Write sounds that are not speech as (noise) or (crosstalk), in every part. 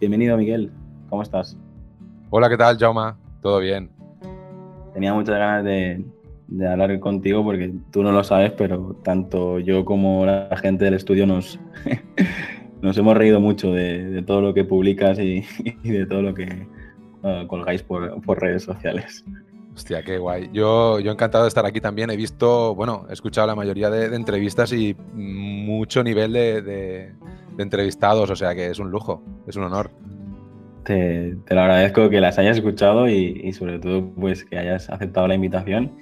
Bienvenido Miguel, ¿cómo estás? Hola, ¿qué tal, Jauma? ¿Todo bien? Tenía muchas ganas de, hablar contigo porque tú no lo sabes, pero tanto yo como la gente del estudio nos, (laughs) nos hemos reído mucho de, todo lo que publicas y, (laughs) de todo lo que uh, colgáis por, redes sociales. Hostia, qué guay. Yo, yo encantado de estar aquí también. He visto, bueno, he escuchado la mayoría de, entrevistas y mucho nivel de, entrevistados, o sea que es un lujo, es un honor. Te, lo agradezco que las hayas escuchado y, sobre todo pues que hayas aceptado la invitación.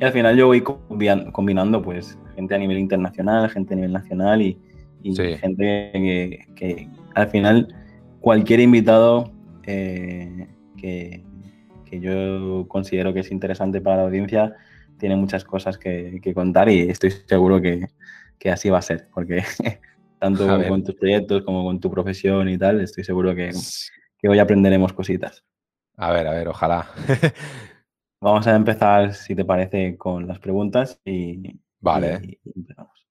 Y al final yo voy combinando pues gente a nivel internacional, gente a nivel nacional y, y gente que, al final cualquier invitado eh, que, yo considero que es interesante para la audiencia tiene muchas cosas que, contar y estoy seguro que, así va a ser, porque (laughs) tanto con tus proyectos como con tu profesión y tal, estoy seguro que, hoy aprenderemos cositas. A ver, a ver, ojalá. (laughs) Vamos a empezar, si te parece, con las preguntas y, vale. empezamos.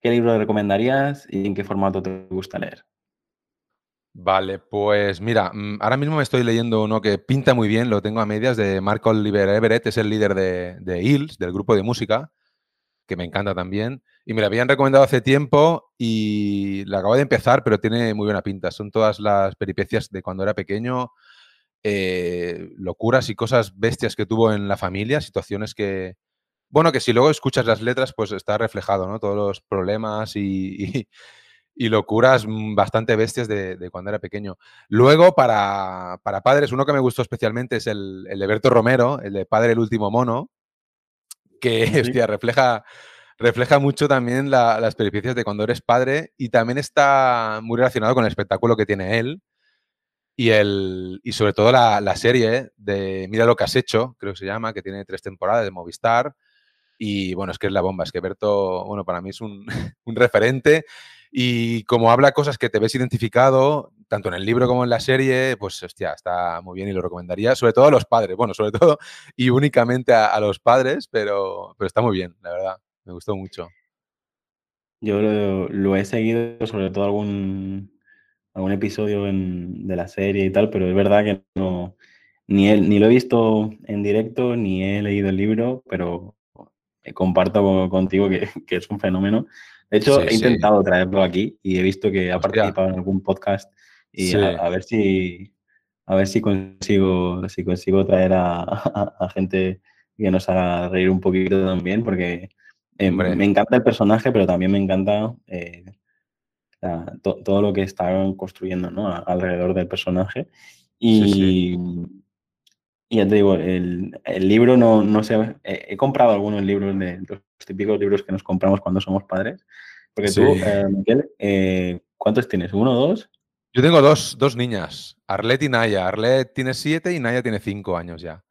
¿Qué libro recomendarías y en qué formato te gusta leer? Vale, pues mira, mm, ahora mismo me estoy leyendo uno que pinta muy bien, lo tengo a medias, de Mark Oliver Everett, es el líder de, de Hills, del grupo de música, que me encanta también. Y me lo habían recomendado hace tiempo y la acabo de empezar, pero tiene muy buena pinta. Son todas las peripecias de cuando era pequeño, eh, locuras y cosas bestias que tuvo en la familia, situaciones que, bueno, que si luego escuchas las letras, pues está reflejado, ¿no? Todos los problemas y, locuras bastante bestias de, cuando era pequeño. Luego, para, padres, uno que me gustó especialmente es el, el, de Berto Romero, el de Padre el último mono, que, (laughs) hostia, refleja, refleja mucho también las peripecias de cuando eres padre y también está muy relacionado con el espectáculo que tiene él. Y, el, y sobre todo la, la serie de Mira lo que has hecho, creo que se llama, que tiene tres temporadas de Movistar, y bueno, es que es la bomba, es que Berto, bueno, para mí es un, (laughs) referente y como habla cosas que te ves identificado, tanto en el libro como en la serie, pues hostia, está muy bien y lo recomendaría, sobre todo a los padres, bueno, sobre todo y únicamente a, los padres, pero, pero está muy bien, la verdad, me gustó mucho. Yo lo, he seguido, sobre todo algún, algún episodio de la serie y tal, pero es verdad que no, ni, él, ni lo he visto en directo, ni he leído el libro, pero comparto contigo (laughs) que, es un fenómeno. De hecho, he intentado traerlo aquí y he visto que ha participado en algún podcast y a, ver si a ver si consigo si consigo traer a, (laughs) gente que nos haga reír un poquito también, porque eh, me encanta el personaje, pero también me encanta eh, todo lo que están construyendo ¿no? alrededor del personaje. Y, y ya te digo, el, libro no, no sé, he, comprado algunos libros de los típicos libros que nos compramos cuando somos padres. Porque tú, eh, Miguel, eh, ¿cuántos tienes? ¿Uno dos? Yo tengo dos, dos niñas, Arlet y Naya. Arlet tiene siete y Naya tiene cinco años ya.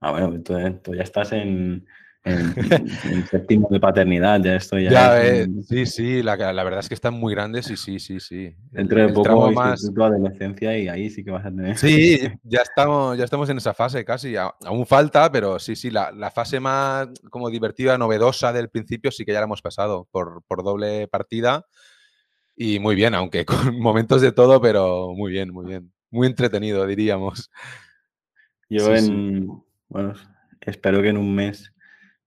Ah, bueno, tú ya estás en, en, séptimo de paternidad, ya estoy ya. sí, sí, la, la, verdad es que están muy grandes y sí, sí, sí. Dentro de poco más tu adolescencia y ahí sí que vas a tener. Sí, ya estamos, ya estamos en esa fase casi. Aún falta, pero sí, sí, la, la, fase más como divertida, novedosa del principio sí que ya la hemos pasado por, por doble partida. Y muy bien, aunque (laughs) con momentos de todo, pero muy bien, muy bien. Muy entretenido, diríamos. Yo en, bueno, espero que en un mes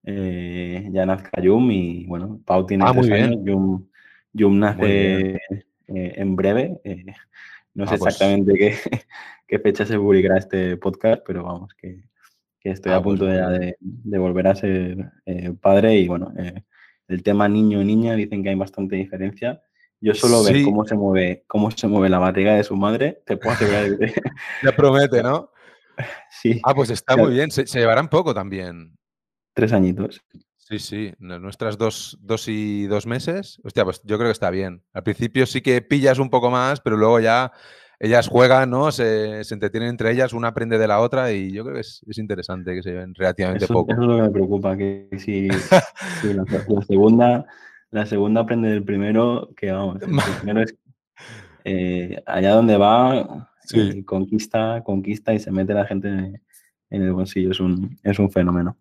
eh, ya nazca Yum y bueno, Pau tiene ah, tres años, Yum, nace eh, en breve. Eh, no sé ah, pues exactamente qué, (laughs) qué, fecha se publicará este podcast, pero vamos, que, estoy a ah, pues punto de, de, volver a ser padre y bueno, el tema niño niña dicen que hay bastante diferencia. Yo solo ver cómo se mueve, cómo se mueve la barriga de su madre, te puedo asegurar que... (laughs) Ya promete, ¿no? (laughs) Sí. Ah, pues está muy bien. Se, se llevarán poco también. Tres añitos. Sí, sí, nu- nuestras dos, dos y dos meses. Hostia, pues yo creo que está bien. Al principio sí que pillas un poco más, pero luego ya ellas juegan, ¿no? Se, se entretienen entre ellas, una aprende de la otra y yo creo que es, es interesante que se lleven relativamente Eso, poco. eso es lo que me preocupa, que si, (laughs) si la, la segunda, la segunda aprende del primero, que vamos, el (laughs) primero es eh, allá donde va, Sí. eh, conquista, conquista y se mete la gente en, en el bolsillo, es un, es un fenómeno.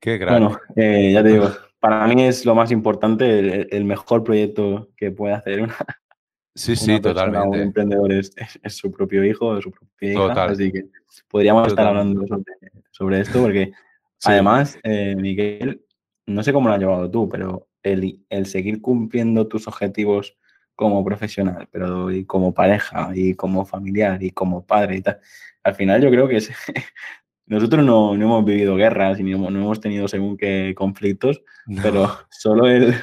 Qué crack. Bueno, eh, ya te digo, para mí es lo más importante, el, el mejor proyecto que puede hacer una, (laughs) sí, una sí, persona, un totalmente. emprendedor es, es- es su propio hijo su propia hija, Total. así que podríamos estar Totalmente. hablando sobre, sobre esto porque (laughs) Sí. además, eh, Miguel, no sé cómo lo has llevado tú, pero el, el seguir cumpliendo tus objetivos como profesional, pero y como pareja y como familiar y como padre y tal, al final yo creo que es- (laughs) nosotros no, no hemos vivido guerras y hemos- no hemos tenido según qué conflictos, No. pero (laughs) solo, el,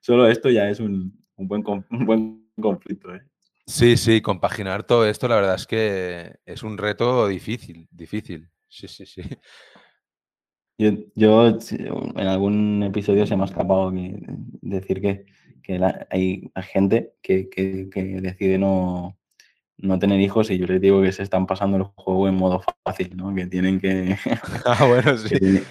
solo esto ya es un, un buen, un buen conflicto. ¿eh? Sí, sí, compaginar todo esto, la verdad es que es un reto difícil, difícil. Sí, sí, sí. Yo, yo, en algún episodio se me ha escapado que- decir que, que la- hay, hay gente que, que- que decide no, no tener hijos y yo les digo que se están pasando el juego en modo fácil, ¿no? Que tienen que, (laughs) Ah, bueno, (laughs) sí.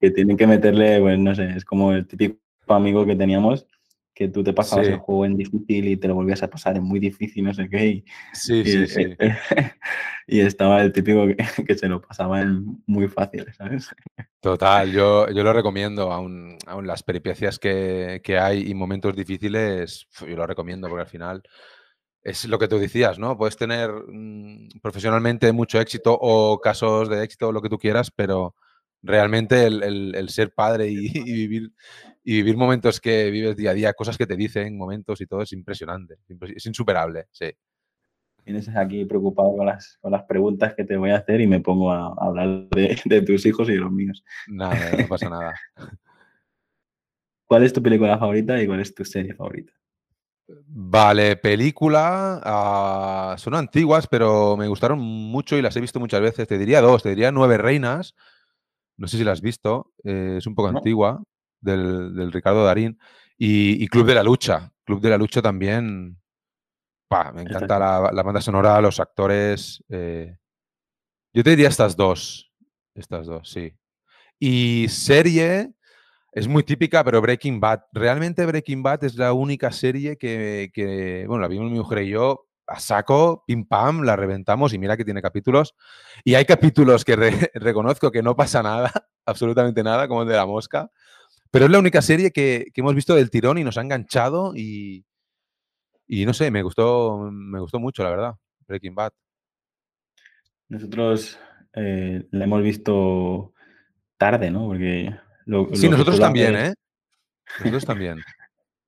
que tienen que meterle, pues no sé, es como el típico amigo que teníamos, que tú te pasabas Sí. el juego en difícil y te lo volvías a pasar en muy difícil, no sé qué, y, Sí, y, sí, sí. (laughs) y estaba el típico que, que se lo pasaba en muy fácil, ¿sabes? Total, yo, yo lo recomiendo, aún, aún las peripecias que, que hay y momentos difíciles, yo lo recomiendo porque al final es lo que tú decías, ¿no? Puedes tener mm, profesionalmente mucho éxito o casos de éxito, lo que tú quieras, pero realmente el, el- el ser padre y, (laughs) y vivir, y vivir momentos que vives día a día, cosas que te dicen, momentos y todo, es impresionante, impres- es insuperable, sí. Vienes aquí preocupado con las, con las preguntas que te voy a hacer y me pongo a, a hablar de, (laughs) de tus hijos y de los míos. Nada, no pasa nada. (laughs) ¿Cuál es tu película favorita y cuál es tu serie favorita? Vale, película. ah, son antiguas, pero me gustaron mucho y las he visto muchas veces. Te diría dos, te diría Nueve Reinas. No sé si la has visto, eh, es un poco No. antigua, del, del Ricardo Darín. Y, y Club de la Lucha. Club de la Lucha también. pa, me encanta la, la banda sonora, los actores. eh, yo te diría estas dos. Estas dos, sí. Y serie. Es muy típica, pero Breaking Bad. Realmente Breaking Bad es la única serie que, que, bueno, la vimos mi mujer y yo a saco, pim pam, la reventamos y mira que tiene capítulos. Y hay capítulos que re- (laughs) reconozco que no pasa nada, (laughs) absolutamente nada, como el de la mosca. Pero es la única serie que, que hemos visto del tirón y nos ha enganchado y, y no sé, me gustó, me gustó mucho, la verdad, Breaking Bad. Nosotros eh, la hemos visto tarde, ¿no? Porque lo, Sí, lo nosotros también, hacer ¿eh? Nosotros también.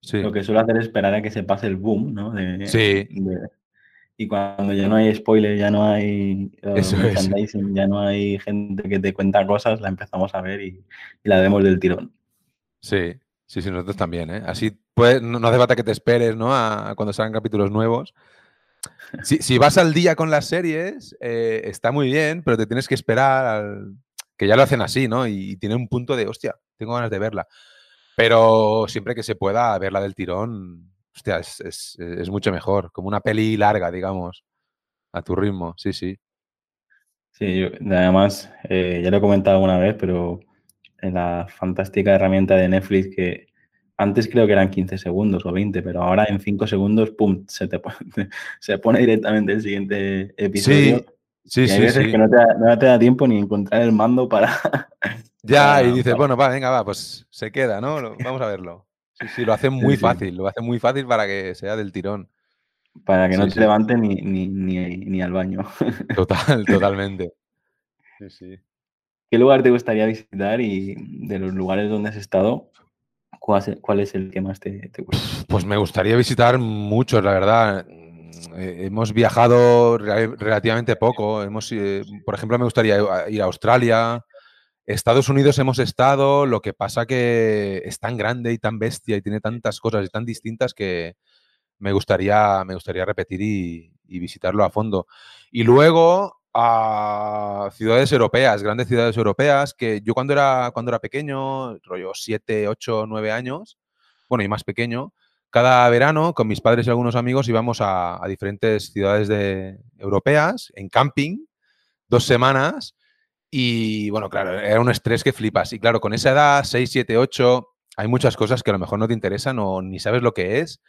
Sí, (laughs) Lo que suelo hacer es esperar a que se pase el boom, ¿no? De- Sí. de- y cuando ya no hay spoiler, ya no hay eh, Eso es. ya no hay gente que te cuenta cosas, la empezamos a ver y, y la vemos del tirón. Sí, sí, sí, nosotros también, ¿eh? Así pues, no, no hace falta que te esperes, ¿no? A, a cuando salgan capítulos nuevos. Si, si vas al día con las series, eh, está muy bien, pero te tienes que esperar al- que ya lo hacen así, ¿no? Y, y tiene un punto de, hostia, tengo ganas de verla. Pero siempre que se pueda verla del tirón, hostia, es, es- es mucho mejor, como una peli larga, digamos, a tu ritmo, sí, sí. Sí, yo- además, eh, ya lo he comentado alguna vez, pero en la fantástica herramienta de Netflix que antes creo que eran 15 segundos o 20, pero ahora en 5 segundos, pum, se te pone, (laughs) se pone directamente el siguiente episodio. Sí, sí, y hay sí, veces sí. que no te, da, no te da tiempo ni encontrar el mando para... (laughs) Ya, y dices, para- bueno, va, venga, va, pues se queda, ¿no? Vamos a verlo. Sí, sí, lo hacen muy sí, fácil, lo hacen muy fácil para que sea del tirón. para que no te sí. levantes ni, ni, ni, ni al baño. (laughs) Total, totalmente. Sí, sí. ¿Qué lugar te gustaría visitar y de los lugares donde has estado, cuál es, cuál es el que más te, te gusta? Pues me gustaría visitar muchos, la verdad. Eh, hemos viajado re- relativamente poco. Hemos, eh, por ejemplo, me gustaría ir a Australia. Estados Unidos hemos estado, lo que pasa que es tan grande y tan bestia y tiene tantas cosas y tan distintas que me gustaría, me gustaría repetir y, y visitarlo a fondo. Y luego, a ciudades europeas, grandes ciudades europeas, que yo cuando era, cuando era pequeño, rollo 7, 8, 9 años, bueno, y más pequeño, cada verano con mis padres y algunos amigos íbamos a, a diferentes ciudades de, europeas en camping, dos semanas, y bueno, claro, era un estrés que flipas. Y claro, con esa edad, 6, 7, 8, hay muchas cosas que a lo mejor no te interesan o ni sabes lo que es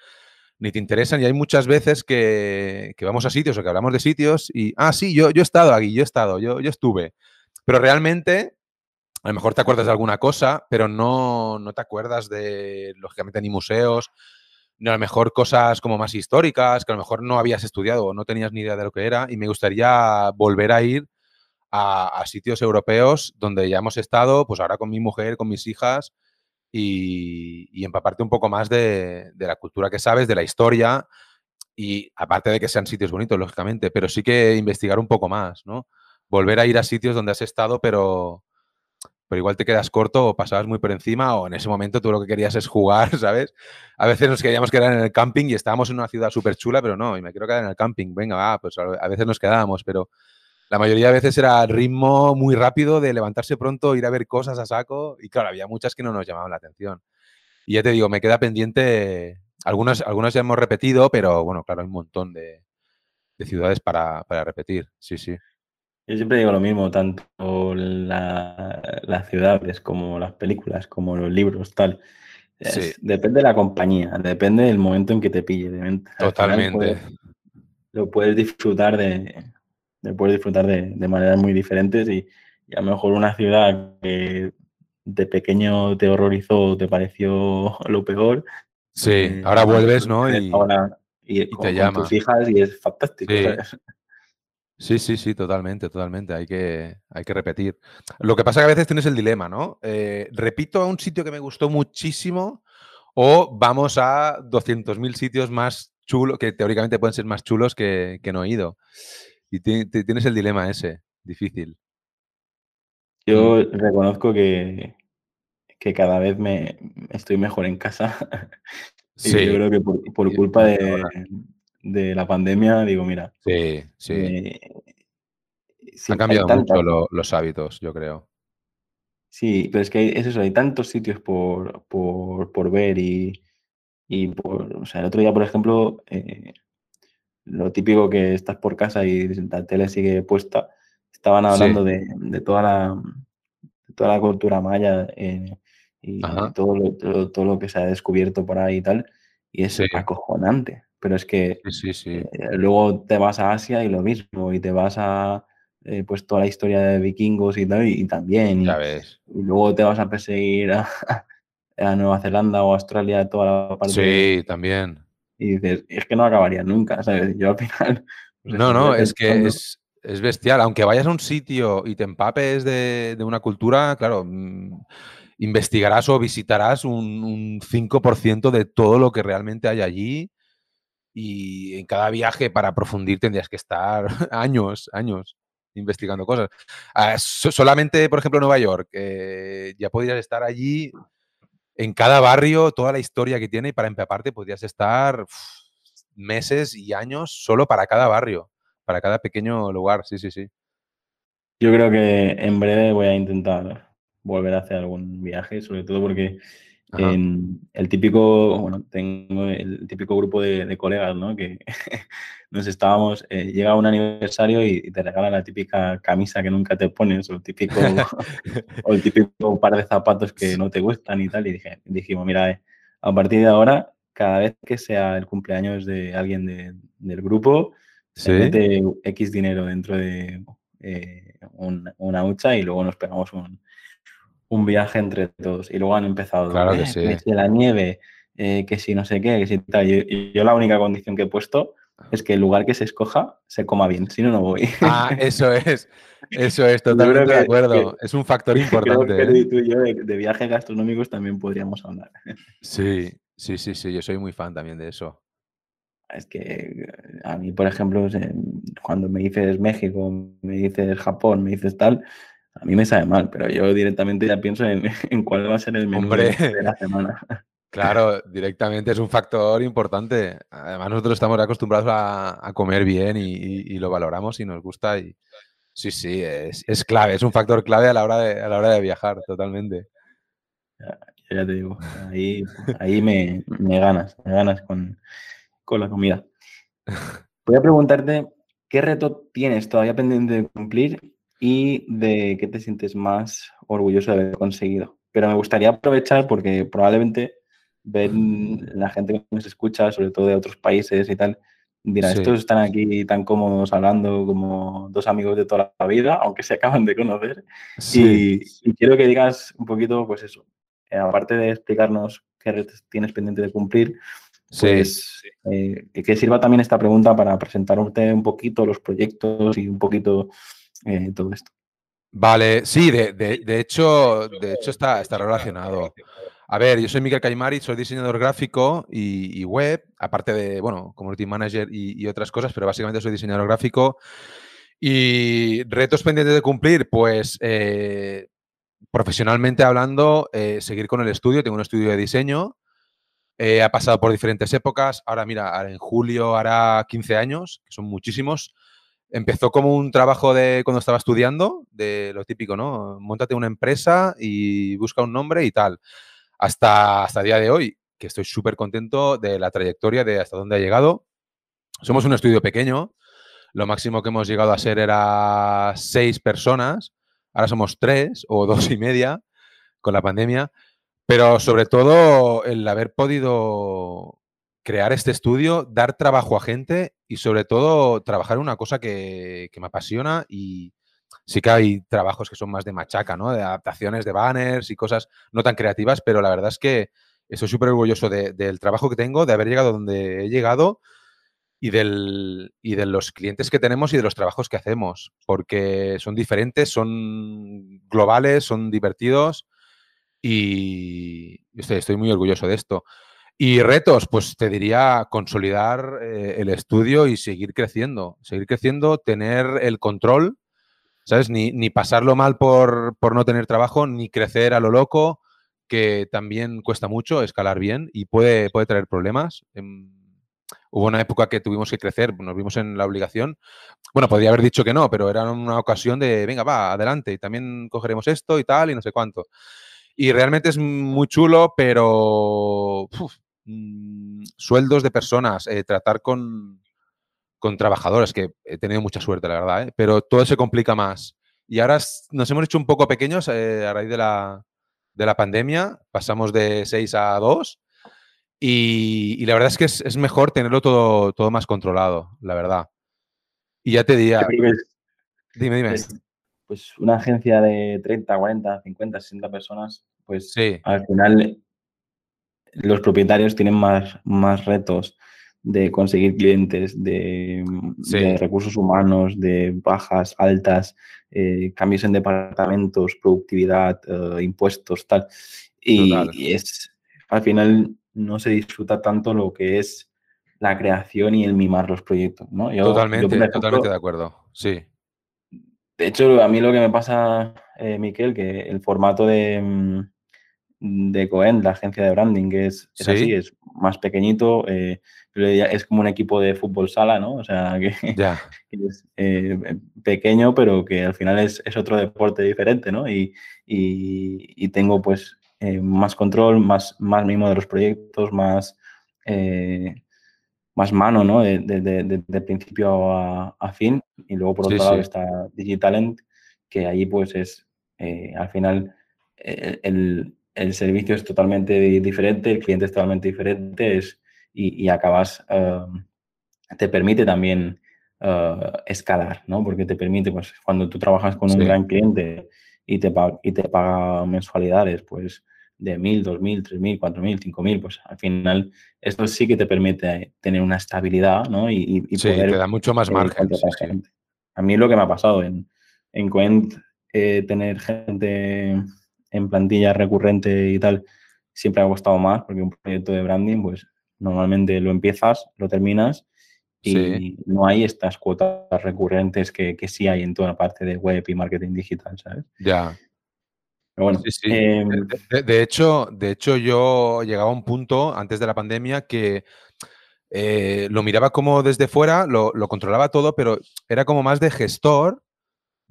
ni te interesan. Y hay muchas veces que, vamos a sitios o que hablamos de sitios y, ah, sí, yo, yo he estado aquí, yo he estado, yo, yo estuve. Pero realmente, a lo mejor te acuerdas de alguna cosa, pero no, no te acuerdas de, lógicamente, ni museos, a lo mejor cosas como más históricas, que a lo mejor no habías estudiado o no tenías ni idea de lo que era. Y me gustaría volver a ir a, a sitios europeos donde ya hemos estado, pues ahora con mi mujer, con mis hijas, y, empaparte un poco más de, la cultura que sabes, de la historia y aparte de que sean sitios bonitos, lógicamente, pero sí que investigar un poco más, ¿no? Volver a ir a sitios donde has estado, pero, pero igual te quedas corto o pasabas muy por encima o en ese momento tú lo que querías es jugar, (laughs) ¿sabes? A veces nos queríamos quedar en el camping y estábamos en una ciudad súper chula, pero no, y me quiero quedar en el camping, venga, va, pues a veces nos quedábamos, pero la mayoría de veces era ritmo muy rápido de levantarse pronto, ir a ver cosas a saco y claro, había muchas que no nos llamaban la atención. Y ya te digo, me queda pendiente, algunas, algunas ya hemos repetido, pero bueno, claro, hay un montón de, ciudades para, repetir, sí, sí. Yo siempre digo lo mismo, tanto las ciudades como las películas, como los libros, tal. depende de la compañía, depende del momento en que te pille. Totalmente. lo puedes disfrutar de, de poder disfrutar de, de maneras muy diferentes y, a lo mejor una ciudad que de pequeño te horrorizó, te pareció (laughs) lo peor. Sí, eh, ahora vuelves, ¿no? Y, ahora, y, te llama. tus hijas y es fantástico. Sí. Sí, sí, totalmente, totalmente. Hay que, hay que repetir. Lo que pasa es que a veces tienes el dilema, ¿no? Eh, repito a un sitio que me gustó muchísimo o vamos a 200.000 sitios más chulos, que teóricamente pueden ser más chulos que, que no he ido. Y tienes el dilema ese, difícil. Yo reconozco que, que cada vez me estoy mejor en casa. Sí. (laughs) y yo creo que por, culpa de, de, la pandemia, digo, mira. Sí, sí. Eh, Han cambiado mucho los hábitos, yo creo. Sí, pero es que es eso, hay tantos sitios por, por, por ver y, y por, o sea, el otro día, por ejemplo, eh, lo típico que estás por casa y la tele sigue puesta, estaban hablando de, toda la, toda la cultura maya eh, y todo lo, todo, lo que se ha descubierto por ahí y tal, y es acojonante. Pero es que eh, luego te vas a Asia y lo mismo, y te vas a eh, pues toda la historia de vikingos y tal, y, también. Y, luego te vas a perseguir a, (laughs) a Nueva Zelanda o Australia, toda la parte. Sí, también y dices, es que no acabaría nunca, ¿sabes? Yo al final... (laughs) Pues no, no, es que es, bestial. Aunque vayas a un sitio y te empapes de, una cultura, claro, mm, investigarás o visitarás un, 5% de todo lo que realmente hay allí y en cada viaje para profundir tendrías que estar (laughs) años, años investigando cosas. Ah, solamente, por ejemplo, Nueva York, eh, ya podrías estar allí en cada barrio toda la historia que tiene y para empaparte podrías estar meses y años solo para cada barrio, para cada pequeño lugar, sí, sí, sí. Yo creo que en breve voy a intentar volver a hacer algún viaje, sobre todo porque el típico, bueno, tengo el típico grupo de, colegas, ¿no? Que (laughs) nos estábamos, eh, llega un aniversario y, te regalan la típica camisa que nunca te pones, o el típico, (laughs) o el típico par de zapatos que no te gustan y tal. Y dije, dijimos, mira, eh, a partir de ahora, cada vez que sea el cumpleaños de alguien del grupo, se mete X dinero dentro de eh, una hucha y luego nos pegamos un, un viaje entre todos. Y luego han empezado, claro que, eh, sí. la nieve, eh, que si no sé qué, que si tal. Y, yo la única condición que he puesto es que el lugar que se escoja se coma bien, si no, no voy. Ah, eso es, eso es, (laughs) totalmente de acuerdo. es un factor importante. Creo que ¿eh? tú y yo de, viajes gastronómicos también podríamos hablar. Sí, sí, sí, sí, yo soy muy fan también de eso. Es que a mí, por ejemplo, cuando me dices México, me dices Japón, me dices tal, a mí me sabe mal, pero yo directamente ya pienso en, (laughs) cuál va a ser el menú de la semana. (laughs) Claro, directamente es un factor importante. Además, nosotros estamos acostumbrados a, comer bien y, lo valoramos y nos gusta. Y, Sí, sí, es, es, clave, es un factor clave a la hora de, a la hora de viajar, totalmente. Ya, ya te digo, ahí, ahí me, me, ganas, me ganas con, con la comida. (laughs) Voy a preguntarte, ¿qué reto tienes todavía pendiente de cumplir y de qué te sientes más orgulloso de haber conseguido? Pero me gustaría aprovechar porque probablemente ven la gente que nos escucha, sobre todo de otros países y tal, dirá, estos están aquí tan cómodos hablando como dos amigos de toda la vida, aunque se acaban de conocer. Y, quiero que digas un poquito, pues eso, eh, aparte de explicarnos qué tienes pendiente de cumplir, pues eh, que sirva también esta pregunta para presentarte un poquito los proyectos y un poquito eh, todo esto. Vale, sí, de, de, hecho, de hecho está, está relacionado. A ver, yo soy Miguel Caimari, soy diseñador gráfico y, web, aparte de, bueno, community manager y, otras cosas, pero básicamente soy diseñador gráfico. Y retos pendientes de cumplir, pues eh, profesionalmente hablando, eh, seguir con el estudio. Tengo un estudio de diseño. Eh, ha pasado por diferentes épocas. Ahora, mira, en julio hará 15 años, que son muchísimos. Empezó como un trabajo de cuando estaba estudiando, de lo típico, ¿no? Móntate una empresa y busca un nombre y tal hasta, hasta día de hoy, que estoy súper contento de la trayectoria, de hasta dónde ha llegado. Somos un estudio pequeño, lo máximo que hemos llegado a ser era seis personas, ahora somos tres o dos y media con la pandemia, pero sobre todo el haber podido crear este estudio, dar trabajo a gente y sobre todo trabajar una cosa que, me apasiona y, sí que hay trabajos que son más de machaca, ¿no? De adaptaciones de banners y cosas no tan creativas, pero la verdad es que estoy súper orgulloso del trabajo que tengo, de haber llegado donde he llegado y, del, y de los clientes que tenemos y de los trabajos que hacemos, porque son diferentes, son globales, son divertidos y estoy, estoy muy orgulloso de esto. Y retos, pues te diría consolidar eh, el estudio y seguir creciendo, seguir creciendo, tener el control ¿sabes? Ni, pasarlo mal por, no tener trabajo, ni crecer a lo loco, que también cuesta mucho escalar bien y puede, puede traer problemas. Em, hubo una época que tuvimos que crecer, nos vimos en la obligación. Bueno, podría haber dicho que no, pero era una ocasión de, venga, va, adelante, y también cogeremos esto y tal, y no sé cuánto. Y realmente es muy chulo, pero mm, sueldos de personas, eh, tratar con, con trabajadores, que he tenido mucha suerte, la verdad, ¿eh? pero todo se complica más. Y ahora nos hemos hecho un poco pequeños eh, a raíz de la, de la, pandemia, pasamos de 6 a 2 y, la verdad es que es, mejor tenerlo todo, todo más controlado, la verdad. Y ya te diría... Dime, dime. Pues una agencia de 30, 40, 50, 60 personas, pues al final los propietarios tienen más, más retos de conseguir clientes, de, recursos humanos, de bajas, altas, eh, cambios en departamentos, productividad, eh, impuestos, tal. Y, es, al final no se disfruta tanto lo que es la creación y el mimar los proyectos, ¿no? totalmente, totalmente de acuerdo, sí. De hecho, a mí lo que me pasa, eh, Miquel, que el formato de, mm, de Cohen, la agencia de branding, que es, así, es más pequeñito, eh, es como un equipo de fútbol sala, ¿no? O sea, (laughs) que, es eh, pequeño, pero que al final es, otro deporte diferente, ¿no? Y, tengo pues eh, más control, más, más mimo de los proyectos, más, más mano, ¿no? De, principio a, fin. Y luego por otro lado está Digitalent, que ahí pues es al final el el servicio es totalmente diferente, el cliente es totalmente diferente es, y, acabas, um, te permite también uh, escalar, ¿no? Porque te permite, pues cuando tú trabajas con un gran cliente y te, y te paga mensualidades, pues de mil, dos mil, tres mil, cuatro mil, cinco mil, pues al final esto sí que te permite tener una estabilidad, ¿no? Y, sí, te da mucho más margen. A mí lo que me ha pasado en, en Coent, eh, tener gente en plantilla recurrente y tal, siempre ha costado más, porque un proyecto de branding, pues normalmente lo empiezas, lo terminas y no hay estas cuotas recurrentes que, que, sí hay en toda la parte de web y marketing digital, ¿sabes? Ya. bueno, em, de, hecho, de hecho, yo llegaba a un punto antes de la pandemia que eh, lo miraba como desde fuera, lo, lo, controlaba todo, pero era como más de gestor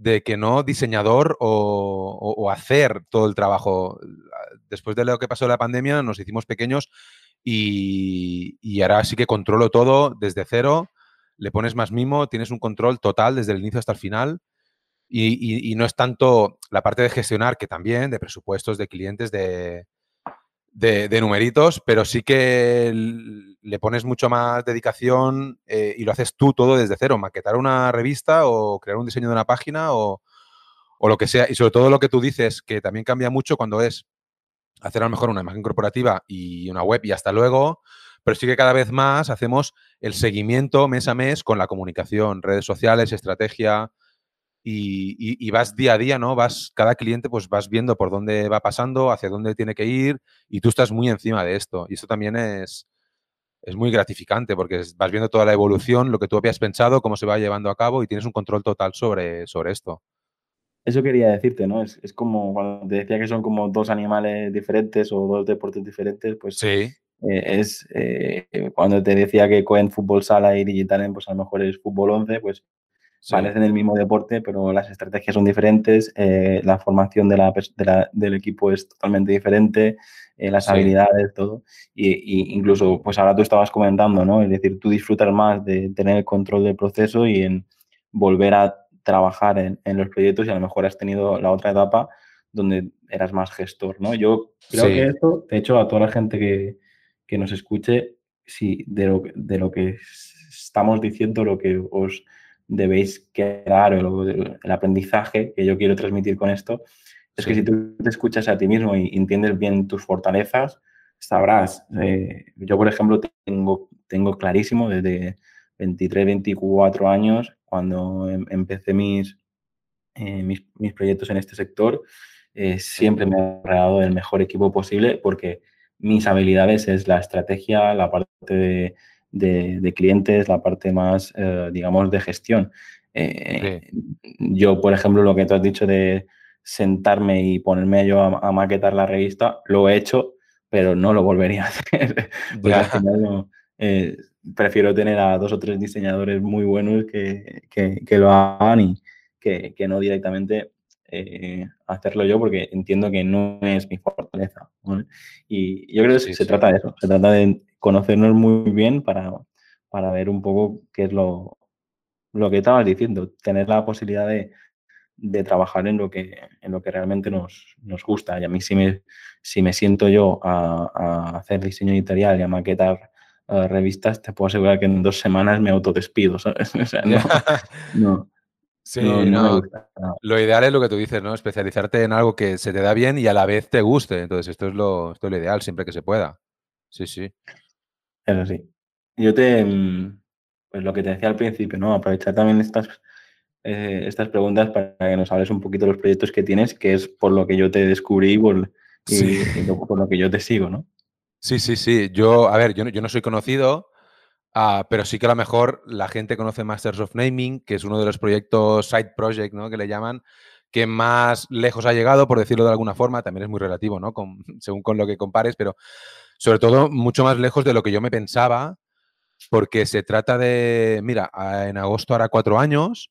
de que no diseñador o, hacer todo el trabajo. Después de lo que pasó la pandemia, nos hicimos pequeños y, y, ahora sí que controlo todo desde cero. Le pones más mimo, tienes un control total desde el inicio hasta el final. Y no es tanto la parte de gestionar, que también, de presupuestos, de clientes, de, de, numeritos, pero sí que le pones mucho más dedicación eh, y lo haces tú todo desde cero, maquetar una revista o crear un diseño de una página o, lo que sea. Y sobre todo lo que tú dices, que también cambia mucho cuando es hacer a lo mejor una imagen corporativa y una web y hasta luego, pero sí que cada vez más hacemos el seguimiento mes a mes con la comunicación, redes sociales, estrategia, y, vas día a día, ¿no? Vas, cada cliente, pues vas viendo por dónde va pasando, hacia dónde tiene que ir y tú estás muy encima de esto. Y esto también es, es muy gratificante porque vas viendo toda la evolución, lo que tú habías pensado, cómo se va llevando a cabo y tienes un control total sobre, sobre esto. Eso quería decirte, ¿no? Es, es como cuando te decía que son como dos animales diferentes o dos deportes diferentes, pues sí. Eh, es eh, cuando te decía que Cohen Fútbol Sala y Digital, pues a lo mejor es Fútbol 11, pues parecen el mismo deporte, pero las estrategias son diferentes, eh, la formación de la, del equipo es totalmente diferente, eh, las habilidades, todo. Y, incluso, pues ahora tú estabas comentando, ¿no? Es decir, tú disfrutas más de tener el control del proceso y en volver a trabajar en, los proyectos y a lo mejor has tenido la otra etapa donde eras más gestor, ¿no? Yo creo que esto, de hecho, a toda la gente que, que nos escuche, si de lo, de lo que estamos diciendo, lo que os debéis quedar, o el, aprendizaje que yo quiero transmitir con esto, es que si tú te escuchas a ti mismo y entiendes bien tus fortalezas, sabrás. Eh, yo, por ejemplo, tengo, tengo clarísimo desde 23, 24 años, cuando em, empecé mis, eh, mis, mis, proyectos en este sector, eh, siempre me he rodeado del mejor equipo posible porque mis habilidades es la estrategia, la parte de, de, clientes, la parte más, eh, digamos, de gestión. Eh, yo, por ejemplo, lo que tú has dicho de sentarme y ponerme yo a, maquetar la revista, lo he hecho, pero no lo volvería a (laughs) hacer. Eh, prefiero tener a dos o tres diseñadores muy buenos que, que, lo hagan y que, que no directamente hacerlo yo porque entiendo que no es mi fortaleza. Y yo creo que se trata de eso, se trata de conocernos muy bien para, para ver un poco qué es lo, lo que estabas diciendo, tener la posibilidad de, de trabajar en lo que, en lo que realmente nos, nos, gusta. Y a mí si me, si me siento yo a, a hacer diseño editorial y a maquetar uh, revistas, te puedo asegurar que en dos semanas me autodespido, ¿sabes? (laughs) O sea, no, (laughs) no, Sí, no, lo ideal es lo que tú dices, ¿no? Especializarte en algo que se te da bien y a la vez te guste. Entonces, esto es lo, esto es lo ideal, siempre que se pueda. Sí, sí. Eso sí. Yo te, mm, pues lo que te decía al principio, ¿no? Aprovechar también estas, eh, estas preguntas para que nos hables un poquito de los proyectos que tienes, que es por lo que yo te descubrí por, y, por lo que yo te sigo, ¿no? Sí, sí, sí. Yo, a ver, yo, yo no soy conocido, ah, pero sí que a lo mejor la gente conoce Masters of Naming, que es uno de los proyectos side project, ¿no? Que le llaman, que más lejos ha llegado, por decirlo de alguna forma, también es muy relativo, ¿no? Con, según con lo que compares, pero sobre todo mucho más lejos de lo que yo me pensaba, porque se trata de, mira, en agosto hará cuatro años,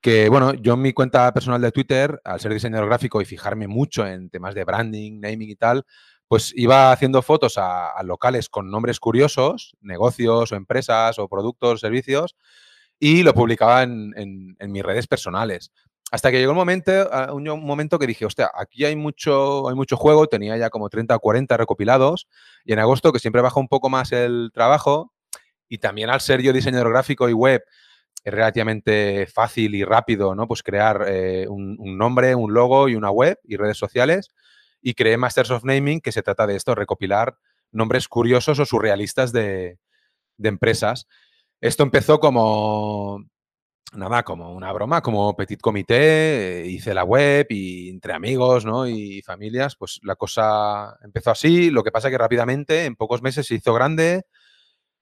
que bueno, yo en mi cuenta personal de Twitter, al ser diseñador gráfico y fijarme mucho en temas de branding, naming y tal, pues iba haciendo fotos a, locales con nombres curiosos, negocios o empresas o productos, servicios, y lo publicaba en, en mis redes personales. Hasta que llegó un momento, un momento que dije, hostia, aquí hay mucho, hay mucho juego, tenía ya como 30 o 40 recopilados, y en agosto, que siempre baja un poco más el trabajo, y también al ser yo diseñador gráfico y web, es relativamente fácil y rápido, ¿no? Pues crear eh, un, nombre, un logo y una web y redes sociales. Y creé Masters of Naming, que se trata de esto, recopilar nombres curiosos o surrealistas de, de empresas. Esto empezó como nada, como una broma, como petit comité, eh, hice la web y entre amigos ¿no? y familias, pues la cosa empezó así. Lo que pasa es que rápidamente, en pocos meses, se hizo grande.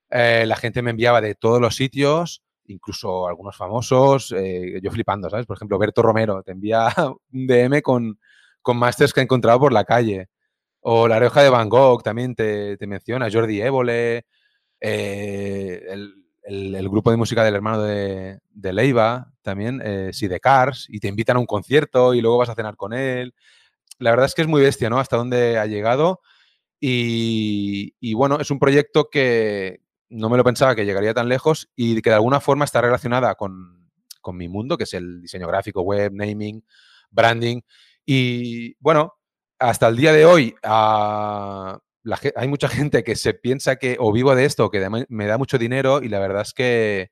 Eh, la gente me enviaba de todos los sitios, incluso algunos famosos, eh, yo flipando, ¿sabes? Por ejemplo, Berto Romero te envía (laughs) un DM con, con masters que ha encontrado por la calle. O La Oreja de Van Gogh también te, te menciona, Jordi Évole, el, el, grupo de música del hermano de, Leiva también, eh, de Cars, y te invitan a un concierto y luego vas a cenar con él. La verdad es que es muy bestia, ¿no? Hasta dónde ha llegado. Y, y, bueno, es un proyecto que no me lo pensaba que llegaría tan lejos y que de alguna forma está relacionada con, con mi mundo, que es el diseño gráfico, web, naming, branding. Y bueno, hasta el día de hoy hay mucha (laughs) gente que se piensa que o vivo de esto, que me da mucho dinero y la verdad es que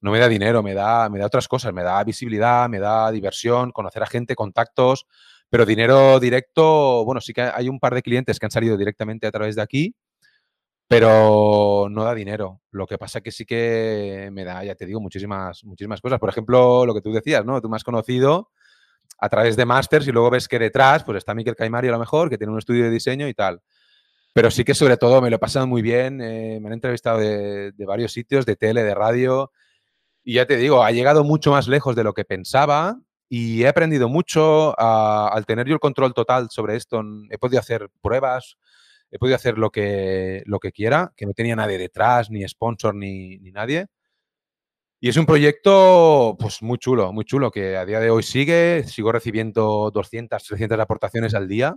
no me da dinero, me da, me da otras cosas, me da visibilidad, me da diversión, conocer a gente, contactos, pero dinero directo, bueno, sí que hay un par de clientes que han salido directamente a través de aquí, pero no da dinero. Lo que pasa que sí que me da, ya te digo, muchísimas, muchísimas cosas. Por ejemplo, lo que tú decías, ¿no? Tú me has conocido a través de Masters y luego ves que detrás pues está Miquel Caimari a lo mejor, que tiene un estudio de diseño y tal. Pero sí que sobre todo me lo he pasado muy bien, eh, me han entrevistado de, varios sitios, de tele, de radio, y ya te digo, ha llegado mucho más lejos de lo que pensaba y he aprendido mucho al tener yo el control total sobre esto. He podido hacer pruebas, he podido hacer lo que, lo que quiera, que no tenía nadie detrás, ni sponsor, ni, ni nadie. Y es un proyecto pues muy chulo, muy chulo, que a día de hoy sigue, sigo recibiendo 200, 300 aportaciones al día.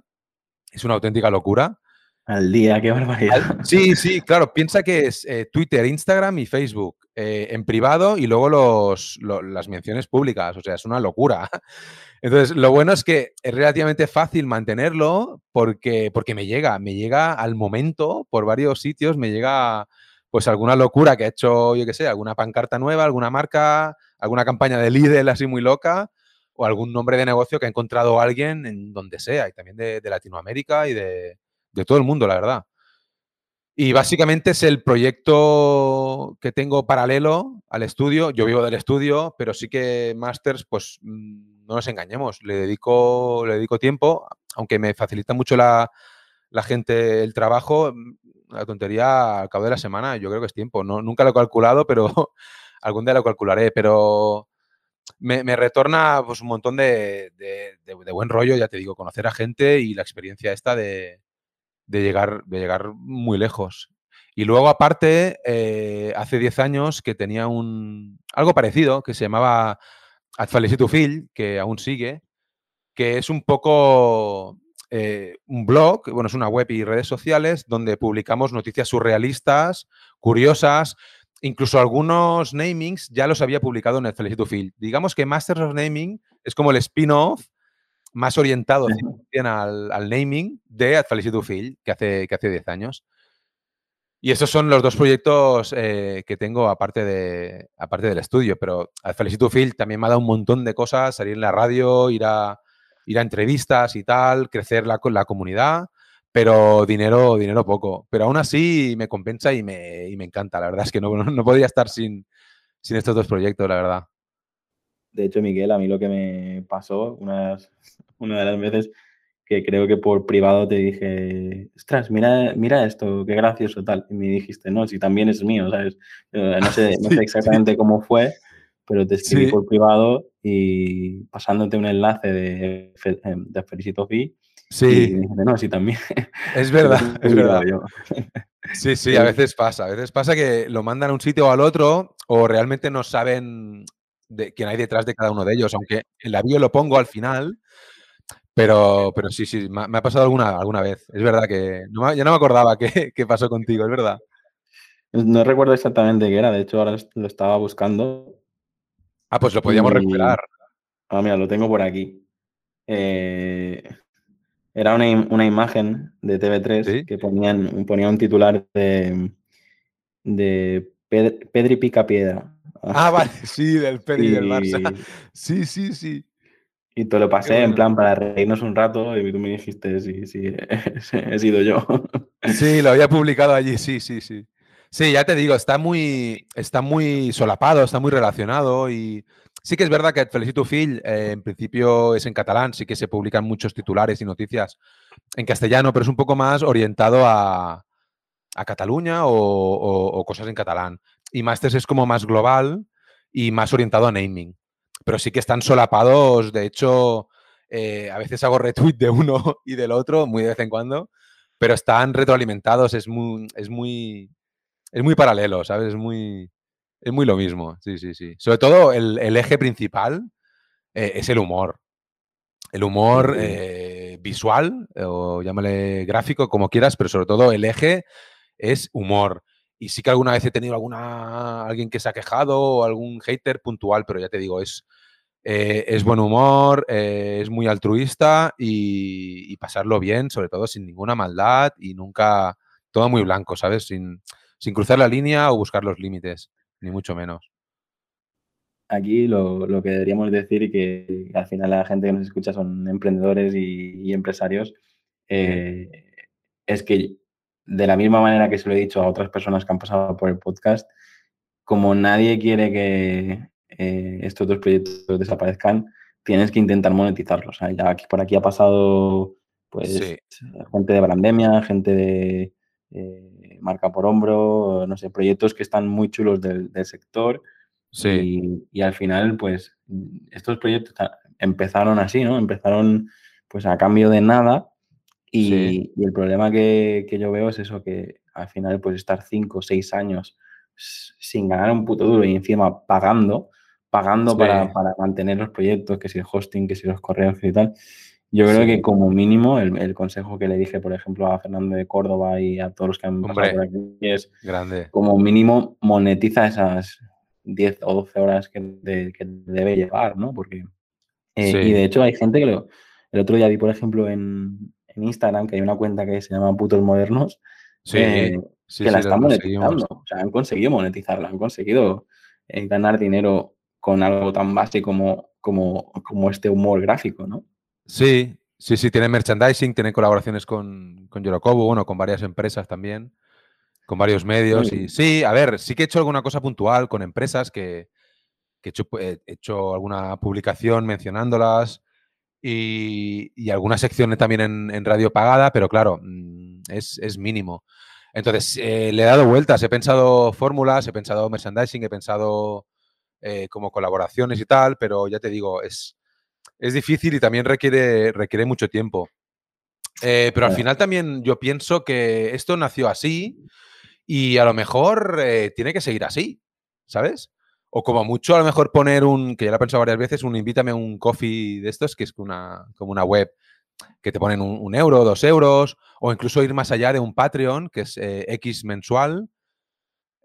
Es una auténtica locura. Al día, qué barbaridad. Sí, sí, claro, piensa que es eh, Twitter, Instagram y Facebook eh, en privado y luego los, las menciones públicas, o sea, es una locura. (laughs) Entonces, lo bueno es que es relativamente fácil mantenerlo porque, porque me llega, me llega al momento por varios sitios, me llega pues alguna locura que ha hecho, yo qué sé, alguna pancarta nueva, alguna marca, alguna campaña de Lidl así muy loca, o algún nombre de negocio que ha encontrado alguien en donde sea, y también de, Latinoamérica y de, todo el mundo, la verdad. Y básicamente es el proyecto que tengo paralelo al estudio. Yo vivo del estudio, pero sí que Masters, pues mm, no nos engañemos, le dedico, le dedico tiempo, aunque me facilita mucho la, la gente el trabajo, la tontería al cabo de la semana, yo creo que es tiempo. No, nunca lo he calculado, pero (laughs) algún día lo calcularé. Pero me, retorna pues, un montón de, buen rollo, ya te digo, conocer a gente y la experiencia esta de, llegar, de llegar muy lejos. Y luego, aparte, eh, hace 10 años que tenía un algo parecido que se llamaba to Feel, que aún sigue, que es un poco eh, un blog, bueno, es una web y redes sociales donde publicamos noticias surrealistas, curiosas, incluso algunos namings ya los había publicado en el Felicito Field. Digamos que Masters of Naming es como el spin-off más orientado al, al, naming de Felicito Field, que hace, que hace 10 años. Y esos son los dos proyectos eh, que tengo aparte, de, aparte del estudio, pero al Felicito Field también me ha dado un montón de cosas, salir en la radio, ir a, ir a entrevistas y tal, crecer la, la comunidad, pero dinero, dinero poco. Pero aún así me compensa y me, y me encanta. La verdad es que no, (laughs) no podría estar sin, sin estos dos proyectos, la verdad. De hecho, Miguel, a mí lo que me pasó una, (laughs) una de las veces que creo que por privado te dije, ostras, mira, mira esto, qué gracioso tal. Y me dijiste, no, si también es mío, ¿sabes? Eh, no sé, no (laughs) sé exactamente cómo fue, pero te escribí por privado y pasándote un enlace de, de Felicito Fi. Sí. Y no, sí, también. (laughs) Es verdad, es verdad. Sí, sí, a veces pasa. A veces pasa que lo mandan a un sitio o al otro o realmente no saben de quién hay detrás de cada uno de ellos, aunque la bio lo pongo al final. Pero, pero sí, sí, me ha pasado alguna, alguna vez. Es verdad que ya no me acordaba qué, (laughs) qué pasó contigo, es verdad. No recuerdo exactamente qué era, de hecho ahora lo estaba buscando Ah, pues lo podíamos recuperar. Ah, mira, lo tengo por aquí. Eh, era una, imagen de TV3 que ponían, ponía un titular de, de Pedri Pica Piedra. Ah, vale, (laughs) sí, del Pedri del Barça. Sí, sí, sí. Y te lo pasé en plan para reírnos un rato y tú me dijiste, sí, sí, (laughs) he sido yo. Sí, lo había (laughs) publicado allí, sí, sí, sí. Sí, ya te digo, está muy, está muy solapado, está muy relacionado y sí que es verdad que Felicito Phil eh, en principio es en catalán, sí que se publican muchos titulares y noticias en castellano, pero es un poco más orientado a, Cataluña o, cosas en catalán. Y Masters es como más global y más orientado a naming. Pero sí que están solapados, de hecho, eh, a veces hago retweet de uno (laughs) y del otro, muy de vez en cuando, pero están retroalimentados, es muy, es muy, es muy paralelo, ¿sabes? Es muy, Es muy lo mismo, sí, sí, sí. Sobre todo el, el eje principal eh, es el humor. El humor eh, visual o llámale gráfico, como quieras, pero sobre todo el eje es humor. Y sí que alguna vez he tenido alguna alguien que se ha quejado o algún hater puntual, pero ya te digo, es, eh, es buen humor, eh, es muy altruista y, y pasarlo bien, sobre todo sin ninguna maldad y nunca todo muy blanco, ¿sabes? Sin, sin cruzar la línea o buscar los límites, ni mucho menos. Aquí lo, lo que deberíamos decir y que al final la gente que nos escucha son emprendedores y, y empresarios, eh, es que de la misma manera que se lo he dicho a otras personas que han pasado por el podcast, como nadie quiere que eh, estos dos proyectos desaparezcan, tienes que intentar monetizarlos. Ya aquí, por aquí ha pasado pues Sí, gente de Brandemia, gente de eh, Marca por Hombro, no sé, proyectos que están muy chulos del, del sector sí, y, y al final, pues, estos proyectos empezaron así, ¿no? Empezaron, pues, a cambio de nada. Sí, Y, el problema que, que yo veo es eso, que al final, pues, estar cinco o seis años sin ganar un puto duro y encima pagando, pagando para, sí, para mantener los proyectos, que si el hosting, que si los correos y tal. Yo creo que como mínimo el, el consejo que le dije, por ejemplo, a Fernando de Córdoba y a todos los que han pasado por aquí es grande. como mínimo monetiza esas 10 o 12 horas que, que debe llevar, ¿no? Porque, eh, y de hecho hay gente que lo, el otro día vi, por ejemplo, en, en Instagram, que hay una cuenta que se llama Putos Modernos, eh, sí, sí, que la sí, están monetizando, o sea, han conseguido monetizarla, han conseguido eh, ganar dinero con algo tan básico como, como, como este humor gráfico, ¿no? Sí, sí, sí, tiene merchandising, tiene colaboraciones con, con Yorokobu, bueno, con varias empresas también, con varios medios. Y Y- sí, a ver, sí que he hecho alguna cosa puntual con empresas que, que he, hecho, he hecho alguna publicación mencionándolas y, y alguna sección también en, en radio pagada, pero claro, mm, es, es mínimo. Entonces, eh, le he dado vueltas, he pensado fórmulas, he pensado merchandising, he pensado eh, como colaboraciones y tal, pero ya te digo, es, es difícil y también requiere, requiere mucho tiempo. Eh, pero al final también yo pienso que esto nació así y a lo mejor tiene que seguir así, ¿sabes? O como mucho a lo mejor poner un, que ya lo he pensado varias veces, un invítame a un coffee de estos, que es como una web que te ponen un, un euro, dos euros, o incluso ir más allá de un Patreon, que es eh, X mensual,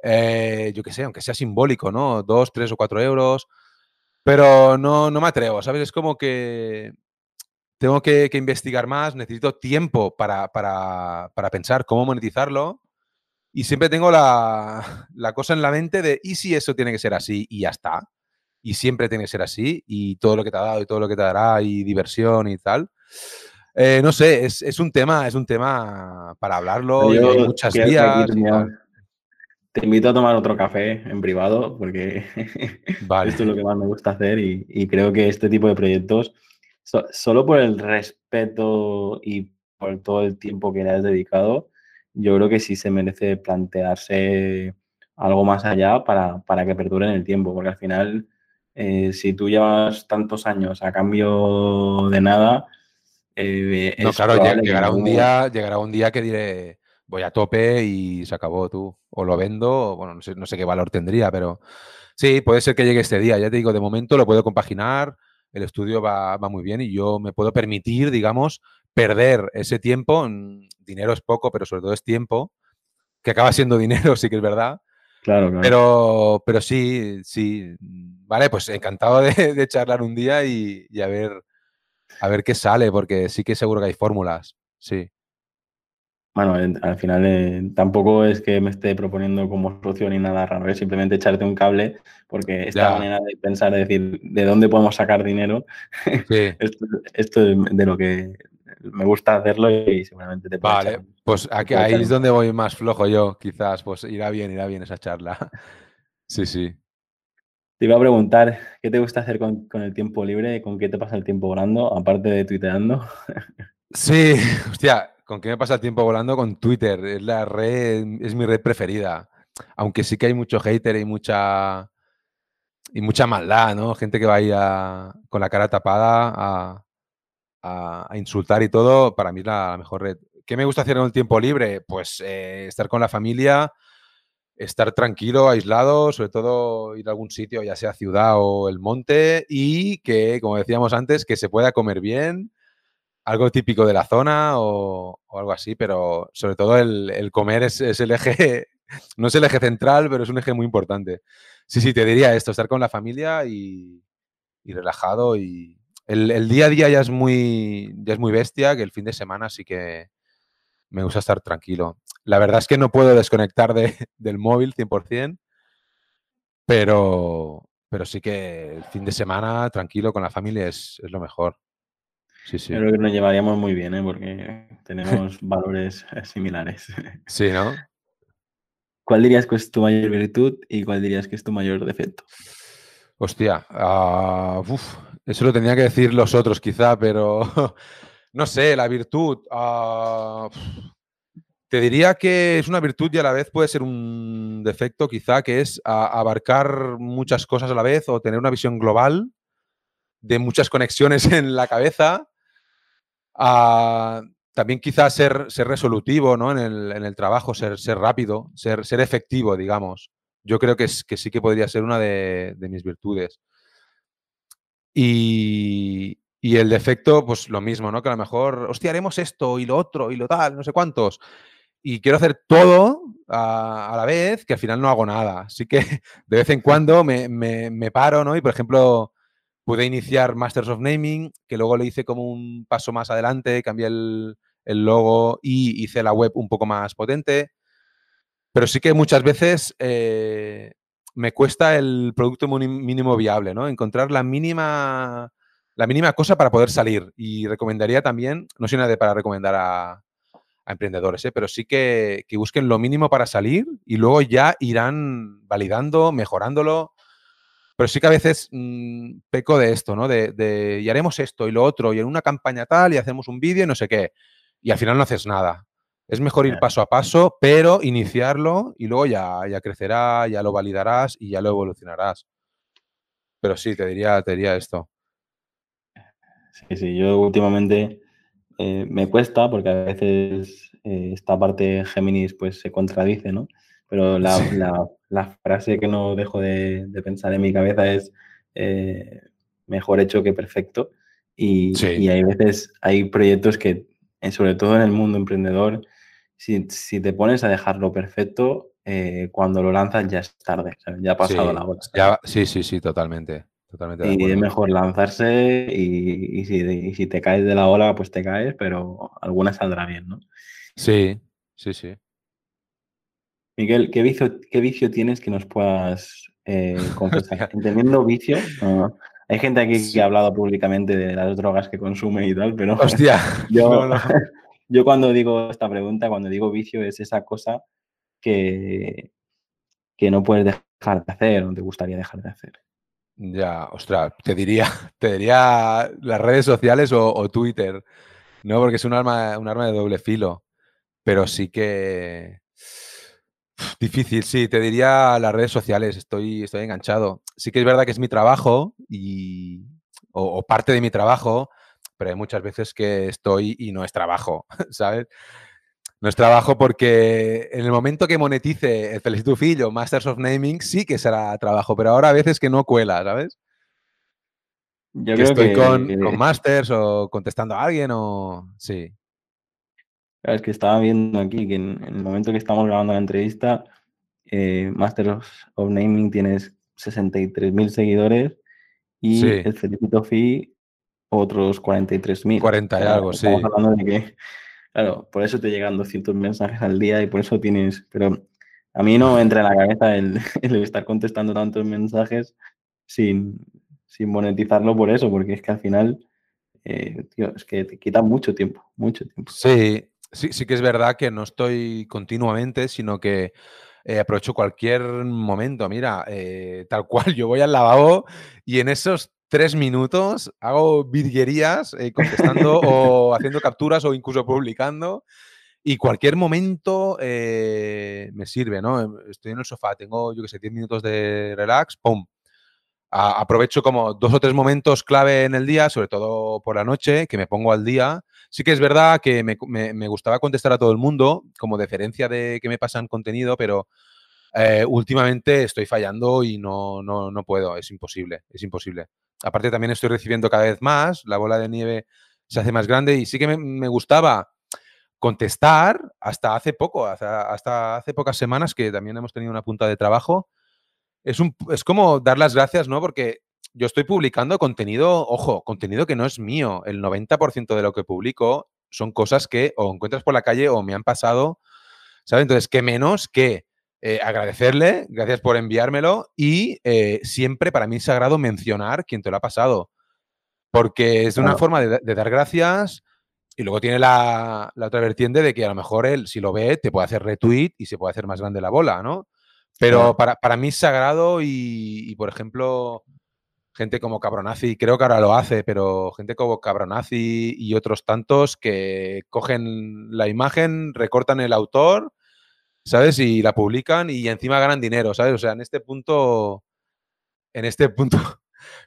eh, yo qué sé, aunque sea simbólico, ¿no? Dos, tres o cuatro euros, pero no, no me atrevo, ¿sabes? Es como que tengo que, que investigar más, necesito tiempo para, para, para pensar cómo monetizarlo y siempre tengo la, la cosa en la mente de, ¿y si eso tiene que ser así y ya está? Y siempre tiene que ser así y todo lo que te ha dado y todo lo que te dará y diversión y tal. Eh, no sé, es, es un tema, es un tema para hablarlo y yo muchas y tenemos, tal. Te invito a tomar otro café en privado porque (laughs) Vale, esto es lo que más me gusta hacer y, y creo que este tipo de proyectos, so- solo por el respeto y por todo el tiempo que le has dedicado, yo creo que sí se merece plantearse algo más allá para, para que perduren el tiempo, porque al final, eh, si tú llevas tantos años a cambio de nada, eh, No, claro, en llegará un día, llegará un día que diré, voy a tope y se acabó tú. O lo vendo, o bueno, no sé, no sé qué valor tendría, pero sí, puede ser que llegue este día. Ya te digo, de momento lo puedo compaginar, el estudio va, va muy bien y yo me puedo permitir, digamos, perder ese tiempo. mm, Dinero es poco, pero sobre todo es tiempo, que acaba siendo (laughs) dinero, sí que es verdad. Claro, claro. Pero, pero sí, sí. mm, Vale, pues encantado de, (laughs) de charlar un día y, y a ver, a ver qué sale, porque sí que seguro que hay fórmulas. Sí. Bueno, en- al final eh, tampoco es que me esté proponiendo como solución ni nada raro, es simplemente echarte un cable, porque esta Ya, manera de pensar, de decir, ¿de dónde podemos sacar dinero? sí. (laughs) Esto, esto es de lo que me gusta hacerlo y seguramente te echar, Vale, pues aquí, ahí echar es donde voy más flojo yo, quizás. Pues irá bien, irá bien esa charla. (laughs) Sí, sí. Te iba a preguntar, ¿qué te gusta hacer con, con el tiempo libre? ¿Con qué te pasa el tiempo volando, aparte de tuiteando? (laughs) Sí, (laughs) hostia, ¿con qué me pasa el tiempo volando? Con Twitter. Es la red, es mi red preferida. Aunque sí que hay mucho hater y mucha, y mucha maldad, ¿no? Gente que va ahí a- con la cara tapada a, a- insultar y todo, para mí es la, la mejor red. ¿Qué me gusta hacer en el tiempo libre? Pues eh, estar con la familia, estar tranquilo, aislado, sobre todo ir a algún sitio, ya sea ciudad o el monte, y que, como decíamos antes, que se pueda comer bien, algo típico de la zona o, algo así, pero sobre todo el, comer es, el eje, (laughs) no es el eje central, pero es un eje muy importante. Sí, sí, te diría esto, estar con la familia y, relajado y el, día a día ya es muy ya es muy bestia, que el fin de semana sí que me gusta estar tranquilo. La verdad es que no puedo desconectar (laughs) del móvil 100%, pero, pero sí que el fin de semana tranquilo con la familia es, lo mejor. Sí, sí. Creo que nos llevaríamos muy bien, ¿eh? porque tenemos (laughs) valores similares. (laughs) Sí, ¿no? ¿Cuál dirías que es tu mayor virtud y cuál dirías que es tu mayor defecto? Hostia, uh, eso lo tenía que decir los otros quizá, pero (laughs) no sé, la virtud. Uh, te diría que es una virtud y a la vez puede ser un defecto, quizá, que es abarcar muchas cosas a la vez o tener una visión global de muchas conexiones (laughs) en la cabeza. también quizá ser, resolutivo ¿no? en, el, trabajo, ser, rápido, ser, efectivo, digamos. Yo creo que, es, que sí que podría ser una de mis virtudes. Y, y el defecto, pues lo mismo, ¿no? Que a lo mejor, hostia, haremos esto y lo otro y lo tal, no sé cuántos y quiero hacer todo a, la vez que al final no hago nada. Así que (laughs) de vez en cuando me, me, paro, ¿no? Y por ejemplo, pude iniciar Masters of Naming, que luego le hice como un paso más adelante, cambié el, el logo y hice la web un poco más potente. Pero sí que muchas veces eh, me cuesta el producto mínimo viable, ¿no? Encontrar la mínima, la mínima cosa para poder salir. Y recomendaría también, no soy nadie para recomendar a, a emprendedores, ¿eh? pero sí que, busquen lo mínimo para salir y luego ya irán validando, mejorándolo. Pero sí que a veces mm, peco de esto, ¿no? De, y haremos esto y lo otro y en una campaña tal y hacemos un vídeo y no sé qué. Y al final no haces nada. Es mejor ir paso a paso, pero iniciarlo y luego ya, ya crecerá, ya lo validarás y ya lo evolucionarás. Pero sí, te diría, te diría esto. Sí, sí, yo últimamente eh, me cuesta porque a veces eh, esta parte Géminis pues se contradice, ¿no? Pero la, frase que no dejo de, pensar en mi cabeza es eh, mejor hecho que perfecto. Y, y, hay veces, hay proyectos que, sobre todo en el mundo emprendedor, si, si te pones a dejarlo perfecto, cuando lo lanzas ya es tarde, ya ha pasado la hora. sí, sí, sí, totalmente y es mejor lanzarse y, si, te caes de la ola, pues te caes, pero alguna saldrá bien, ¿no? Sí, sí, sí. Miguel, ¿qué vicio, qué vicio tienes que nos puedas eh, (laughs) confesar? Entendiendo vicio, hay gente aquí que ha hablado públicamente de las drogas que consume y tal, pero Hostia, (laughs) yo, (laughs) yo cuando digo esta pregunta, cuando digo vicio, es esa cosa que, que no puedes dejar de hacer o te gustaría dejar de hacer. Ya, ostras, te diría, (laughs) te diría las redes sociales o, Twitter, ¿no? Porque es un arma, un arma de doble filo. Pero sí que. Difícil, sí, te diría las redes sociales, estoy, estoy enganchado. Sí que es verdad que es mi trabajo y. o parte de mi trabajo, pero hay muchas veces que estoy y no es trabajo, (laughs) ¿sabes? No es trabajo porque en el momento que monetice el Felicito Fillo, Masters of Naming, sí que será trabajo, pero ahora a veces que no cuela, ¿sabes? Yo que estoy con, Masters o contestando a alguien o... Sí. es que estaba viendo aquí que en, el momento que estamos grabando la entrevista, eh, Masters of Naming tienes 63.000 seguidores y el Felicito Fi otros 43.000. 40 y algo, sí. Estamos hablando de que Claro, por eso te llegan 200 mensajes al día y por eso tienes, pero a mí no entra en la cabeza el, (laughs) estar contestando tantos mensajes sin, monetizarlo por eso, porque es que al final, eh, tío, es que te quita mucho tiempo, mucho tiempo. Sí, sí, sí que es verdad que no estoy continuamente, sino que eh, aprovecho cualquier momento. Mira, eh, tal cual, (laughs) yo voy al lavabo y en esos tres minutos, hago virguerías eh, contestando o (laughs) haciendo capturas o incluso publicando. Y cualquier momento eh, me sirve, ¿no? Em, estoy en el sofá, tengo, yo qué sé, 10 minutos de relax, ¡pum! aprovecho como dos o tres momentos clave en el día, sobre todo por la noche, que me pongo al día. Sí que es verdad que me, me, me gustaba contestar a todo el mundo, como deferencia de que me pasan contenido, pero eh, últimamente estoy fallando y no, no, no puedo, es imposible, es imposible. Aparte también estoy recibiendo cada vez más, la bola de nieve se hace más grande y sí que me, gustaba contestar hasta hace poco, hasta, hasta, hace pocas semanas que también hemos tenido una punta de trabajo. Es, un, es como dar las gracias, ¿no? Porque yo estoy publicando contenido, ojo, contenido que no es mío. El 90% de lo que publico son cosas que o encuentras por la calle o me han pasado, ¿sabes? Entonces, ¿qué menos que eh, agradecerle, gracias por enviármelo y eh, siempre para mí es sagrado mencionar quién te lo ha pasado. Porque es una claro. forma de, de, dar gracias y luego tiene la, la, otra vertiente de que a lo mejor él, si lo ve, te puede hacer retweet y se puede hacer más grande la bola, ¿no? Pero claro. para, para, mí es sagrado y, y, por ejemplo, gente como Cabronazi, creo que ahora lo hace, pero gente como Cabronazi y otros tantos que cogen la imagen, recortan el autor, ¿sabes? Y la publican y encima ganan dinero, ¿sabes? O sea, en este punto, en este punto, (laughs)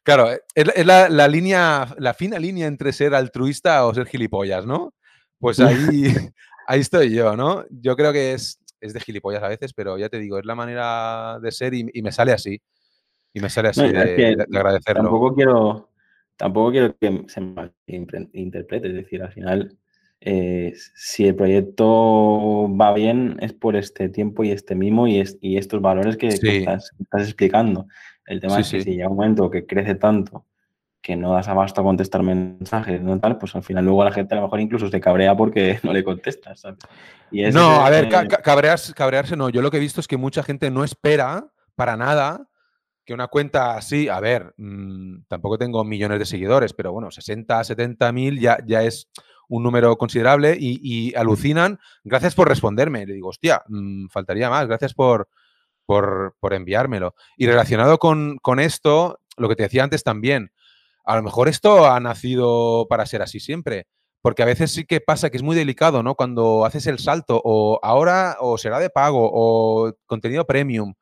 claro, es, es la, la, línea, la fina línea entre ser altruista o ser gilipollas, ¿no? Pues ahí, (laughs) (laughs) ahí estoy yo, ¿no? Yo creo que es, es de gilipollas a veces, pero ya te digo, es la manera de ser y, y me sale así. Y me sale así no, de, de, de, agradecerlo. Tampoco quiero, tampoco quiero que se interprete, es decir, al final, eh, si el proyecto va bien es por este tiempo y este mimo y, es, y estos valores que, sí. que estás, estás, explicando. El tema sí, es que sí. si llega un momento que crece tanto que no das abasto a contestar mensajes, ¿no? Tal, pues al final luego la gente a lo mejor incluso se cabrea porque (laughs) no le contestas, ¿sabes? Y no, a ver, ca cabrearse, cabrearse no. Yo lo que he visto es que mucha gente no espera para nada que una cuenta así, a ver, mmm, tampoco tengo millones de seguidores, pero bueno, 60, 70 mil ya, ya es un número considerable y, alucinan. Gracias por responderme. Le digo, hostia, mmm, faltaría más. Gracias por, por, por enviármelo. Y relacionado con, con, esto, lo que te decía antes también, a lo mejor esto ha nacido para ser así siempre. Porque a veces sí que pasa que es muy delicado, ¿no? Cuando haces el salto, o ahora, o será de pago, o contenido premium,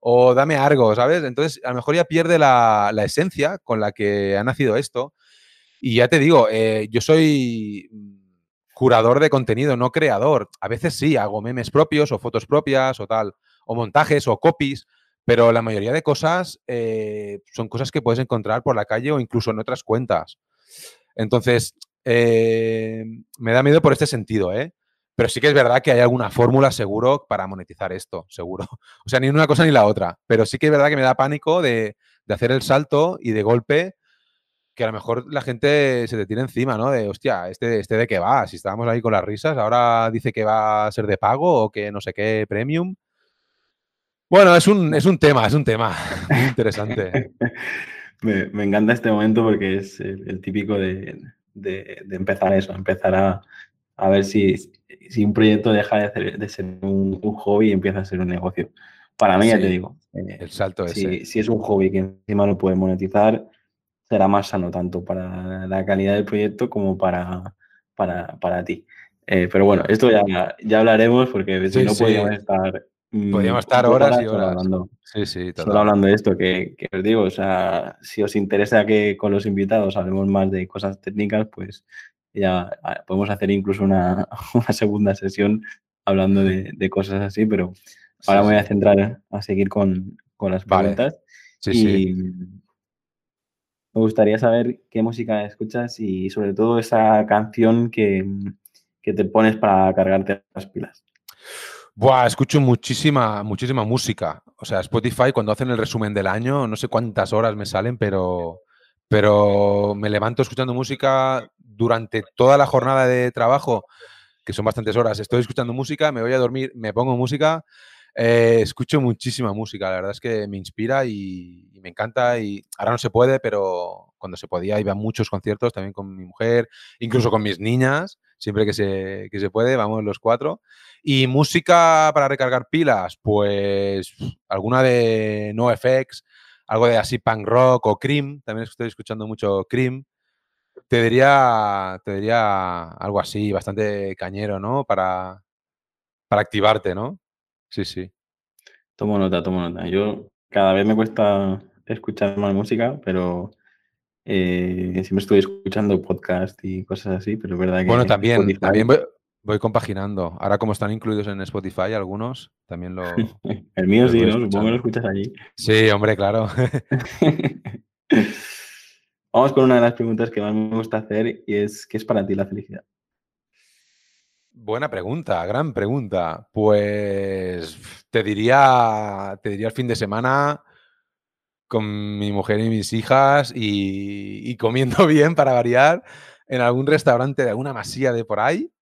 o dame algo, ¿sabes? Entonces, a lo mejor ya pierde la, la esencia con la que ha nacido esto. Y ya te digo, eh, yo soy curador de contenido, no creador. A veces sí, hago memes propios o fotos propias o tal, o montajes o copies, pero la mayoría de cosas eh, son cosas que puedes encontrar por la calle o incluso en otras cuentas. Entonces, eh, me da miedo por este sentido, ¿eh? Pero sí que es verdad que hay alguna fórmula seguro para monetizar esto, seguro. (laughs) O sea, ni una cosa ni la otra. Pero sí que es verdad que me da pánico de, de hacer el salto y de golpe que a lo mejor la gente se te tira encima, ¿no? De, hostia, ¿este, este de qué va? Si estábamos ahí con las risas, ahora dice que va a ser de pago o que no sé qué premium. Bueno, es un, es un tema, es un tema (laughs) muy interesante. (laughs) me, me, encanta este momento porque es el, el típico de, de, de, empezar eso, empezar a, a ver si, si un proyecto deja de, hacer, de ser un, un, hobby y empieza a ser un negocio. Para mí, sí, ya te digo, eh, el salto si, ese. si es un hobby que encima lo puede monetizar, será más sano tanto para la calidad del proyecto como para, para, para ti. Eh, pero bueno, esto ya, ya hablaremos porque si sí, no sí. podríamos estar... Mm, podríamos estar horas, horas y horas. Hablando, sí, sí, total. Solo hablando de esto, que, que, os digo, o sea, si os interesa que con los invitados hablemos más de cosas técnicas, pues ya ah, podemos hacer incluso una, (laughs) una segunda sesión hablando de, de, cosas así, pero ahora me voy a centrar a seguir con, con las preguntas. Vale. Sí, y sí. Me gustaría saber qué música escuchas y sobre todo esa canción que, que te pones para cargarte las pilas. Buah, escucho muchísima, muchísima música. O sea, Spotify, cuando hacen el resumen del año, no sé cuántas horas me salen, pero, pero me levanto escuchando música durante toda la jornada de trabajo, que son bastantes horas, estoy escuchando música, me voy a dormir, me pongo música, eh, escucho muchísima música, la verdad es que me inspira y, y, me encanta y ahora no se puede, pero cuando se podía iba a muchos conciertos también con mi mujer, incluso con mis niñas, siempre que se, que se puede, vamos los cuatro. Y música para recargar pilas, pues alguna de NoFX, algo de así punk rock o Cream, también estoy escuchando mucho Cream, te diría, te diría algo así, bastante cañero, ¿no? Para, para activarte, ¿no? Sí, sí. Tomo nota, tomo nota. Yo cada vez me cuesta escuchar más música, pero eh, siempre estoy escuchando podcast y cosas así, pero es verdad que... Bueno, también, Spotify... también voy, Voy compaginando. Ahora como están incluidos en Spotify algunos, también lo... (laughs) El mío sí, ¿no? Supongo que lo escuchas allí. Sí, hombre, claro. (laughs) Vamos con una de las preguntas que más me gusta hacer y es, ¿qué es para ti la felicidad? Buena pregunta, gran pregunta. Pues te diría, te diría el fin de semana con mi mujer y mis hijas y, comiendo (laughs) bien para variar en algún restaurante de alguna masía de por ahí.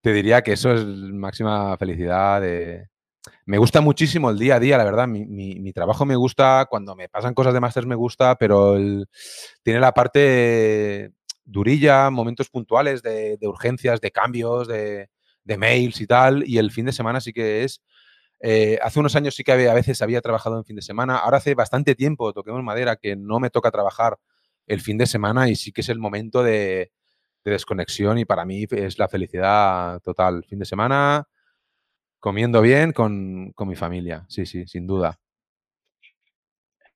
Te diría que eso es máxima felicidad. Me gusta muchísimo el día a día, la verdad. Mi, trabajo me gusta, cuando me pasan cosas de máster me gusta, pero tiene la parte durilla, momentos puntuales de, de urgencias, de cambios, de, de mails y tal. Y el fin de semana sí que es. eh, hace unos años sí que había- a veces había trabajado en fin de semana. Ahora hace bastante tiempo, toquemos madera, que no me toca trabajar el fin de semana y sí que es el momento de, de desconexión y para mí es la felicidad total. Fin de semana, comiendo bien con, con mi familia. Sí, sí, sin duda.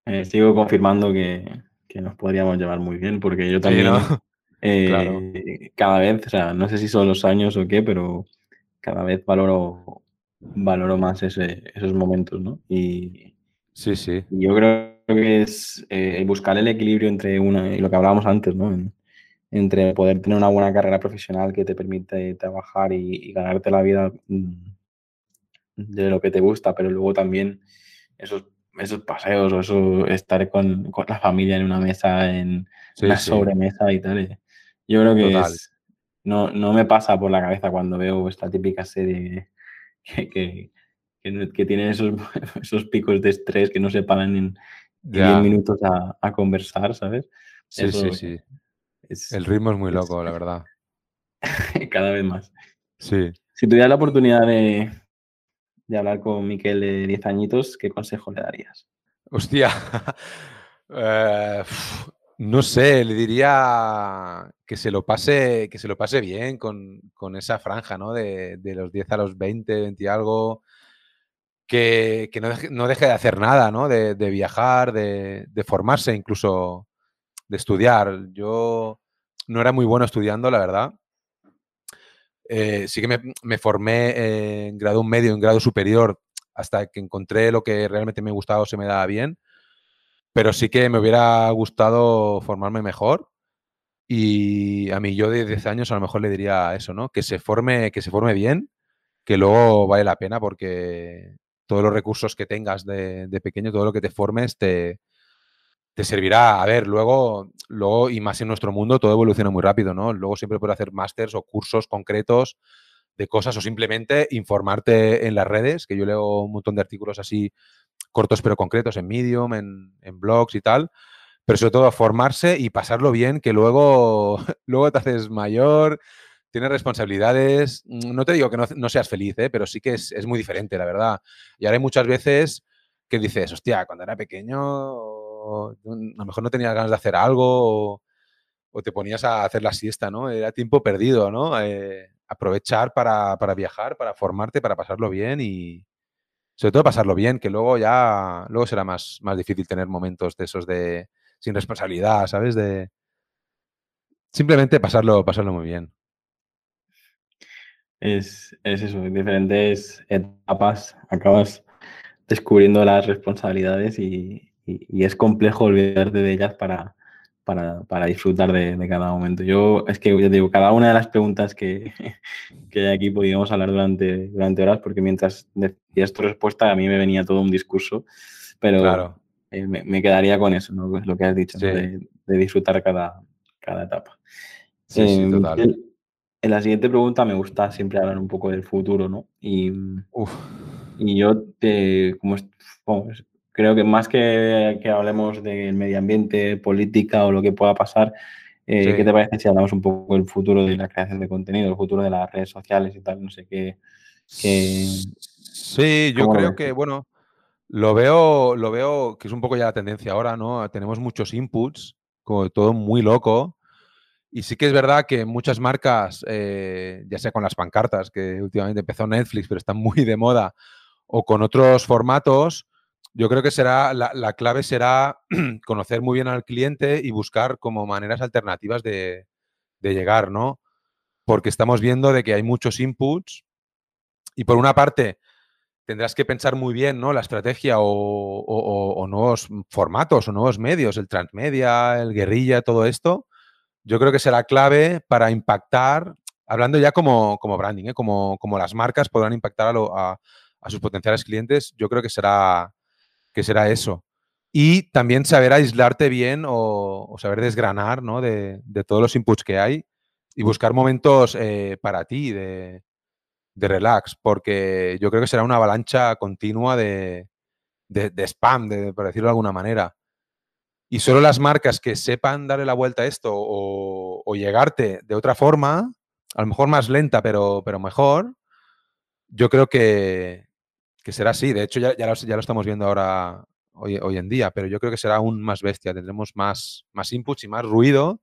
Eh, sigo confirmando que, que nos podríamos llevar muy bien porque yo Sí, también ¿no? Eh, Claro. cada vez, o sea, no sé si son los años o qué, pero cada vez valoro, valoro más ese- esos momentos, ¿no? Y, Sí, sí. y yo creo que es eh, buscar el equilibrio entre una y lo que hablábamos antes, ¿no? En- entre poder tener una buena carrera profesional que te permite trabajar y, y ganarte la vida mm, de lo que te gusta, pero luego también esos, esos paseos o eso, estar con, con la familia en una mesa, en Sí, una sí. sobremesa y tal. Yo creo que es, no, no me pasa por la cabeza cuando veo esta típica serie que, que, que, no- que tiene esos, (laughs) esos picos de estrés que no se paran en, en 10 Ya. minutos a, a conversar, ¿sabes? Sí, Eso sí, sí. es, El ritmo es muy es loco, la (laughs) verdad. cada vez más. Sí. Si tuvieras la oportunidad de, de hablar con Miquel de 10 añitos, ¿qué consejo le darías? Hostia. (laughs) Eh, no sé, le diría que se lo pase, que se lo pase bien con, con esa franja, ¿no? De, de los 10 a los 20, 20 y algo. Que, que no, deje, no deje de hacer nada, ¿no? De, de viajar, de, de formarse, incluso de estudiar. Yo no era muy bueno estudiando, la verdad. Eh, sí que me, me formé en grado medio, en grado superior, hasta que encontré lo que realmente me gustaba o se me daba bien. Pero sí que me hubiera gustado formarme mejor. Y a mí yo de 10 años a lo mejor le diría eso, ¿no? Que se forme, que se forme bien, que luego vale la pena porque todos los recursos que tengas de, pequeño, todo lo que te formes, te, te servirá. A ver, luego, luego, y más en nuestro mundo, todo evoluciona muy rápido, ¿no? Luego siempre puedes hacer másters o cursos concretos de cosas o simplemente informarte en las redes, que yo leo un montón de artículos así cortos pero concretos en Medium, en, en blogs y tal, pero sobre todo formarse y pasarlo bien, que luego, (laughs) luego te haces mayor, tienes responsabilidades. No te digo que no, no seas feliz, ¿eh? pero sí que es, es, muy diferente, la verdad. Y ahora hay muchas veces que dices, hostia, cuando era pequeño, a lo mejor no tenías ganas de hacer algo o, o te ponías a hacer la siesta, ¿no? Era tiempo perdido, ¿no? Eh, aprovechar para, para, viajar, para formarte, para pasarlo bien y sobre todo pasarlo bien, que luego ya, luego será más, más difícil tener momentos de esos de sin responsabilidad, ¿sabes? De simplemente pasarlo, pasarlo muy bien. Es, es eso, en diferentes etapas acabas descubriendo las responsabilidades y, y, y, es complejo olvidarte de ellas para, para, para disfrutar de, de, cada momento. Yo, es que yo digo, cada una de las preguntas que, (laughs) que hay aquí podíamos hablar durante, durante horas, porque mientras decías tu respuesta, a mí me venía todo un discurso, pero claro. eh, me, me, quedaría con eso, ¿no? lo que has dicho, sí. ¿no? de, de, disfrutar cada, cada etapa. Sí, eh, sí, total. En, en la siguiente pregunta me gusta siempre hablar un poco del futuro, ¿no? Y, Uf. y yo, te, como, como, creo que más que, que hablemos del medio ambiente, política o lo que pueda pasar, eh, sí. ¿qué te parece si hablamos un poco del futuro de la creación de contenido, el futuro de las redes sociales y tal? No sé qué. qué sí, yo creo que, bueno, lo veo, lo veo que es un poco ya la tendencia ahora, ¿no? Tenemos muchos inputs, como todo muy loco. Y sí que es verdad que muchas marcas, eh, ya sea con las pancartas, que últimamente empezó Netflix, pero están muy de moda, o con otros formatos, yo creo que será la, la clave será (clears throat) conocer muy bien al cliente y buscar como maneras alternativas de, llegar, ¿no? porque estamos viendo de que hay muchos inputs y por una parte tendrás que pensar muy bien ¿no? la estrategia o, nuevos formatos o nuevos medios, el transmedia, el guerrilla, todo esto. Yo creo que será clave para impactar, hablando ya como, como branding, ¿eh? como, como, las marcas podrán impactar a, sus potenciales clientes, yo creo que será, que será eso. Y también saber aislarte bien o, saber desgranar ¿no? de, todos los inputs que hay y buscar momentos eh, para ti de, relax, porque yo creo que será una avalancha continua de, de, spam, por decirlo de alguna manera. Y solo las marcas que sepan darle la vuelta a esto o, o llegarte de otra forma, a lo mejor más lenta, pero, pero mejor, yo creo que, que será así. De hecho, ya, ya, lo, ya, lo, estamos viendo ahora hoy, hoy, en día, pero yo creo que será aún más bestia. Tendremos más, más inputs y más ruido.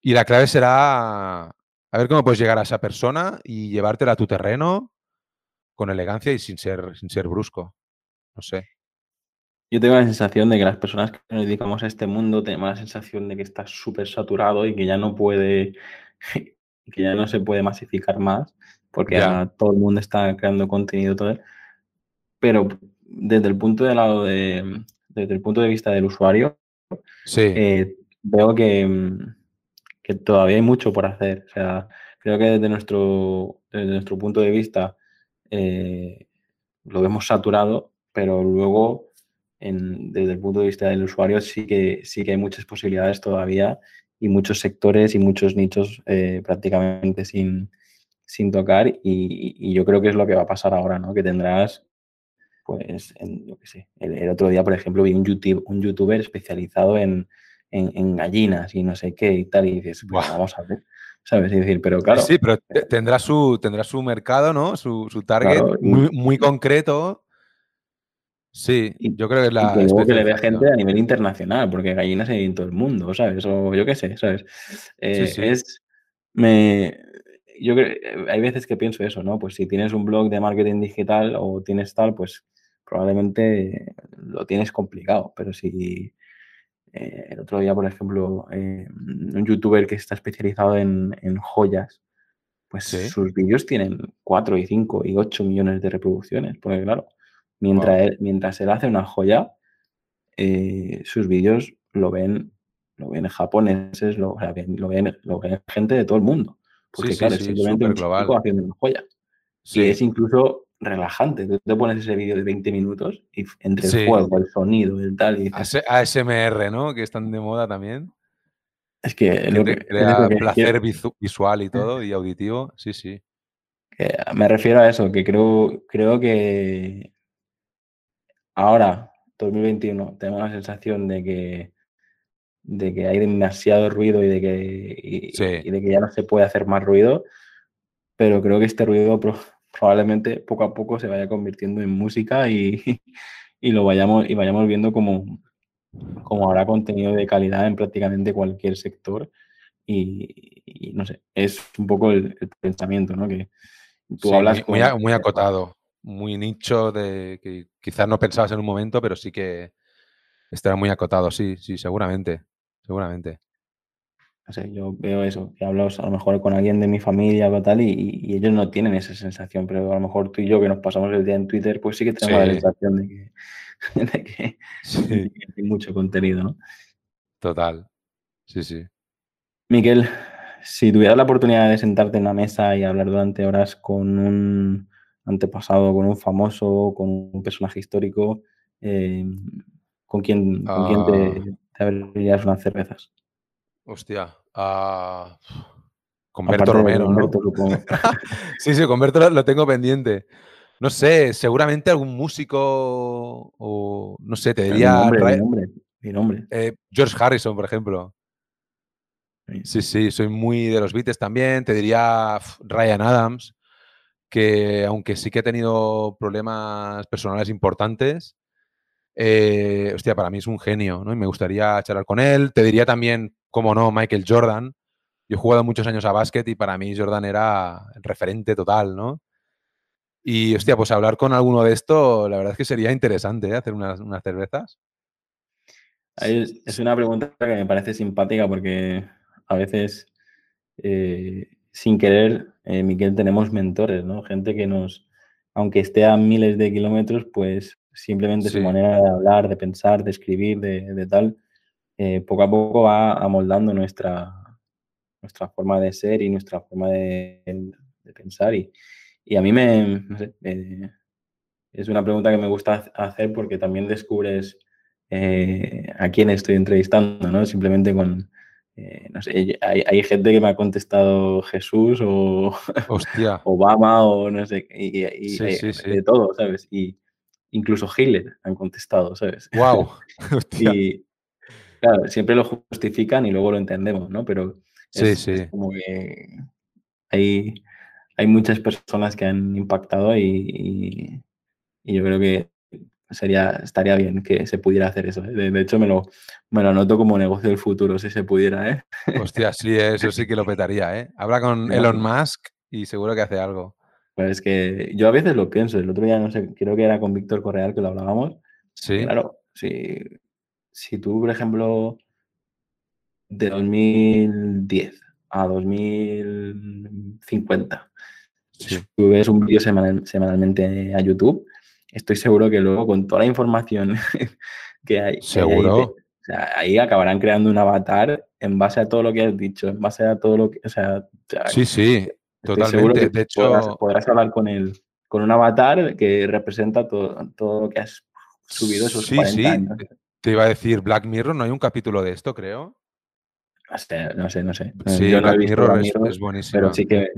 Y la clave será a ver cómo puedes llegar a esa persona y llevártela a tu terreno con elegancia y sin ser, sin ser brusco. No sé. Yo tengo la sensación de que las personas que nos dedicamos a este mundo tenemos la sensación de que está súper saturado y que ya no puede, (laughs) que ya no se puede masificar más, porque todo el mundo está creando contenido todo. Pero desde el punto de lado de, desde el punto de vista del usuario, sí. eh, veo que, mm, que todavía hay mucho por hacer. O sea, creo que desde nuestro, desde nuestro punto de vista eh, lo vemos saturado, pero luego en, desde el punto de vista del usuario sí que, sí que hay muchas posibilidades todavía y muchos sectores y muchos nichos eh, prácticamente sin, sin tocar y, y, yo creo que es lo que va a pasar ahora, ¿no? Que tendrás, pues, en, yo qué sé, el, el, otro día, por ejemplo, vi un, YouTube, un youtuber especializado en, en, gallinas y no sé qué y tal, y dices, pues vamos a ver, ¿sabes? Es decir, pero claro. Sí, pero eh, tendrá su, tendrá su mercado, ¿no? Su, su target muy, muy, concreto. Sí, yo creo que es la. Y que, que le vea gente a nivel internacional, porque gallinas hay en todo el mundo, ¿sabes? O yo qué sé, ¿sabes? Eh, sí, sí. Es. Me, yo creo, eh, hay veces que pienso eso, ¿no? Pues si tienes un blog de marketing digital o tienes tal, pues probablemente lo tienes complicado, pero si eh, el otro día, por ejemplo, eh, un youtuber que está especializado en, en joyas, pues ¿Sí? sus vídeos tienen 4 y 5 y 8 millones de reproducciones, porque claro, mientras, wow. él, mientras él hace una joya, eh, sus vídeos lo ven, lo ven japoneses, lo, sea, lo, ven, lo ven gente de todo el mundo. Porque sí, claro, sí, es simplemente un global. haciendo una joya. Y es incluso relajante. Tú te pones ese vídeo de 20 minutos y entre el juego, el sonido, el tal, y dices, AS- ASMR, ¿no? Que están de moda también. es que lo Que crea lo placer visual y todo, y auditivo. Sí, sí. me refiero a eso, que creo, creo que ahora, 2021, tengo la sensación de que, de que hay demasiado ruido y de que, y, Sí. y de que ya no se puede hacer más ruido, pero creo que este ruido probablemente poco a poco se vaya convirtiendo en música y, (laughs) y lo vayamos, y vayamos viendo como, como habrá contenido de calidad en prácticamente cualquier sector. Y, y no sé, es un poco el, el pensamiento, ¿no? Que tú Sí, hablas muy, con- muy acotado, muy nicho de que quizás no pensabas en un momento, pero sí que estará muy acotado, sí, sí, seguramente, seguramente. No sé, yo veo eso, que hablo a lo mejor con alguien de mi familia o tal, y, y ellos no tienen esa sensación, pero a lo mejor tú y yo que nos pasamos el día en Twitter, pues sí que tenemos la sensación de que, (laughs) de que, Sí, de que hay mucho contenido, ¿no? total. Sí, sí. Miquel, si tuvieras la oportunidad de sentarte en una mesa y hablar durante horas con un antepasado, con un famoso, con un personaje histórico, eh, ¿con quién, con quién Ah. te, te abrirías unas cervezas? Hostia. de Romero, ¿no? (laughs) Sí, sí, con Berto lo, lo tengo pendiente. No sé, seguramente algún músico o no sé, te Mi diría nombre, mi nombre, mi nombre. eh, George Harrison, por ejemplo. Sí, sí, soy muy de los Beatles también. Te diría Ryan Adams, que aunque sí que ha tenido problemas personales importantes, eh, hostia, para mí es un genio, ¿no? Y me gustaría charlar con él. Te diría también, como no, Michael Jordan. Yo he jugado muchos años a básquet y para mí Jordan era el referente total, ¿no? Y, hostia, pues hablar con alguno de esto, la verdad es que sería interesante, ¿eh? Hacer unas, unas cervezas. Es una pregunta que me parece simpática porque a veces eh, sin querer, eh, Miquel, tenemos mentores, ¿no? Gente que nos, aunque esté a miles de kilómetros, pues simplemente su manera de hablar, de pensar, de escribir, de, de tal, eh, poco a poco va amoldando nuestra, nuestra forma de ser y nuestra forma de, de pensar. Y, y a mí me, no sé, eh, es una pregunta que me gusta ha- hacer porque también descubres eh, a quién estoy entrevistando, ¿no? Simplemente con, eh, no sé, hay, hay gente que me ha contestado Jesús o. (laughs) Obama o no sé, y, y- Sí, sí, sí. de todo, ¿sabes? Y incluso Hitler han contestado, ¿sabes? Wow. (laughs) (laughs) Hostia. Y claro, siempre lo justifican y luego lo entendemos, ¿no? Pero Sí, es, sí. es como que hay, hay muchas personas que han impactado y, y- y yo creo que sería, estaría bien que se pudiera hacer eso. ¿eh? De, de hecho, me lo, me lo anoto como negocio del futuro, si se pudiera, ¿eh? Hostia, (laughs) sí, eso sí que lo petaría, ¿eh? Habla con Elon Musk y seguro que hace algo. Pues es que yo a veces lo pienso. El otro día, no sé, creo que era con Víctor Correal que lo hablábamos. Sí, Claro, si, si tú, por ejemplo, de 2010 a 2050, sí. subes un vídeo semanal- semanalmente a YouTube, estoy seguro que luego con toda la información (laughs) que hay, que hay ahí, Seguro. te- o sea, ahí acabarán creando un avatar en base a todo lo que has dicho, en base a todo lo que, o sea, Sí, sí, seguro totalmente. que De podrás, hecho, podrás hablar con él, con un avatar que representa todo, todo lo que has subido esos sí, 40 sí. años. Te iba a decir Black Mirror, ¿no hay un capítulo de esto, creo? No sé, no sé, no sé. Sí, Yo no he Black visto Mirror Black es, Mirror, es buenísima. pero sí que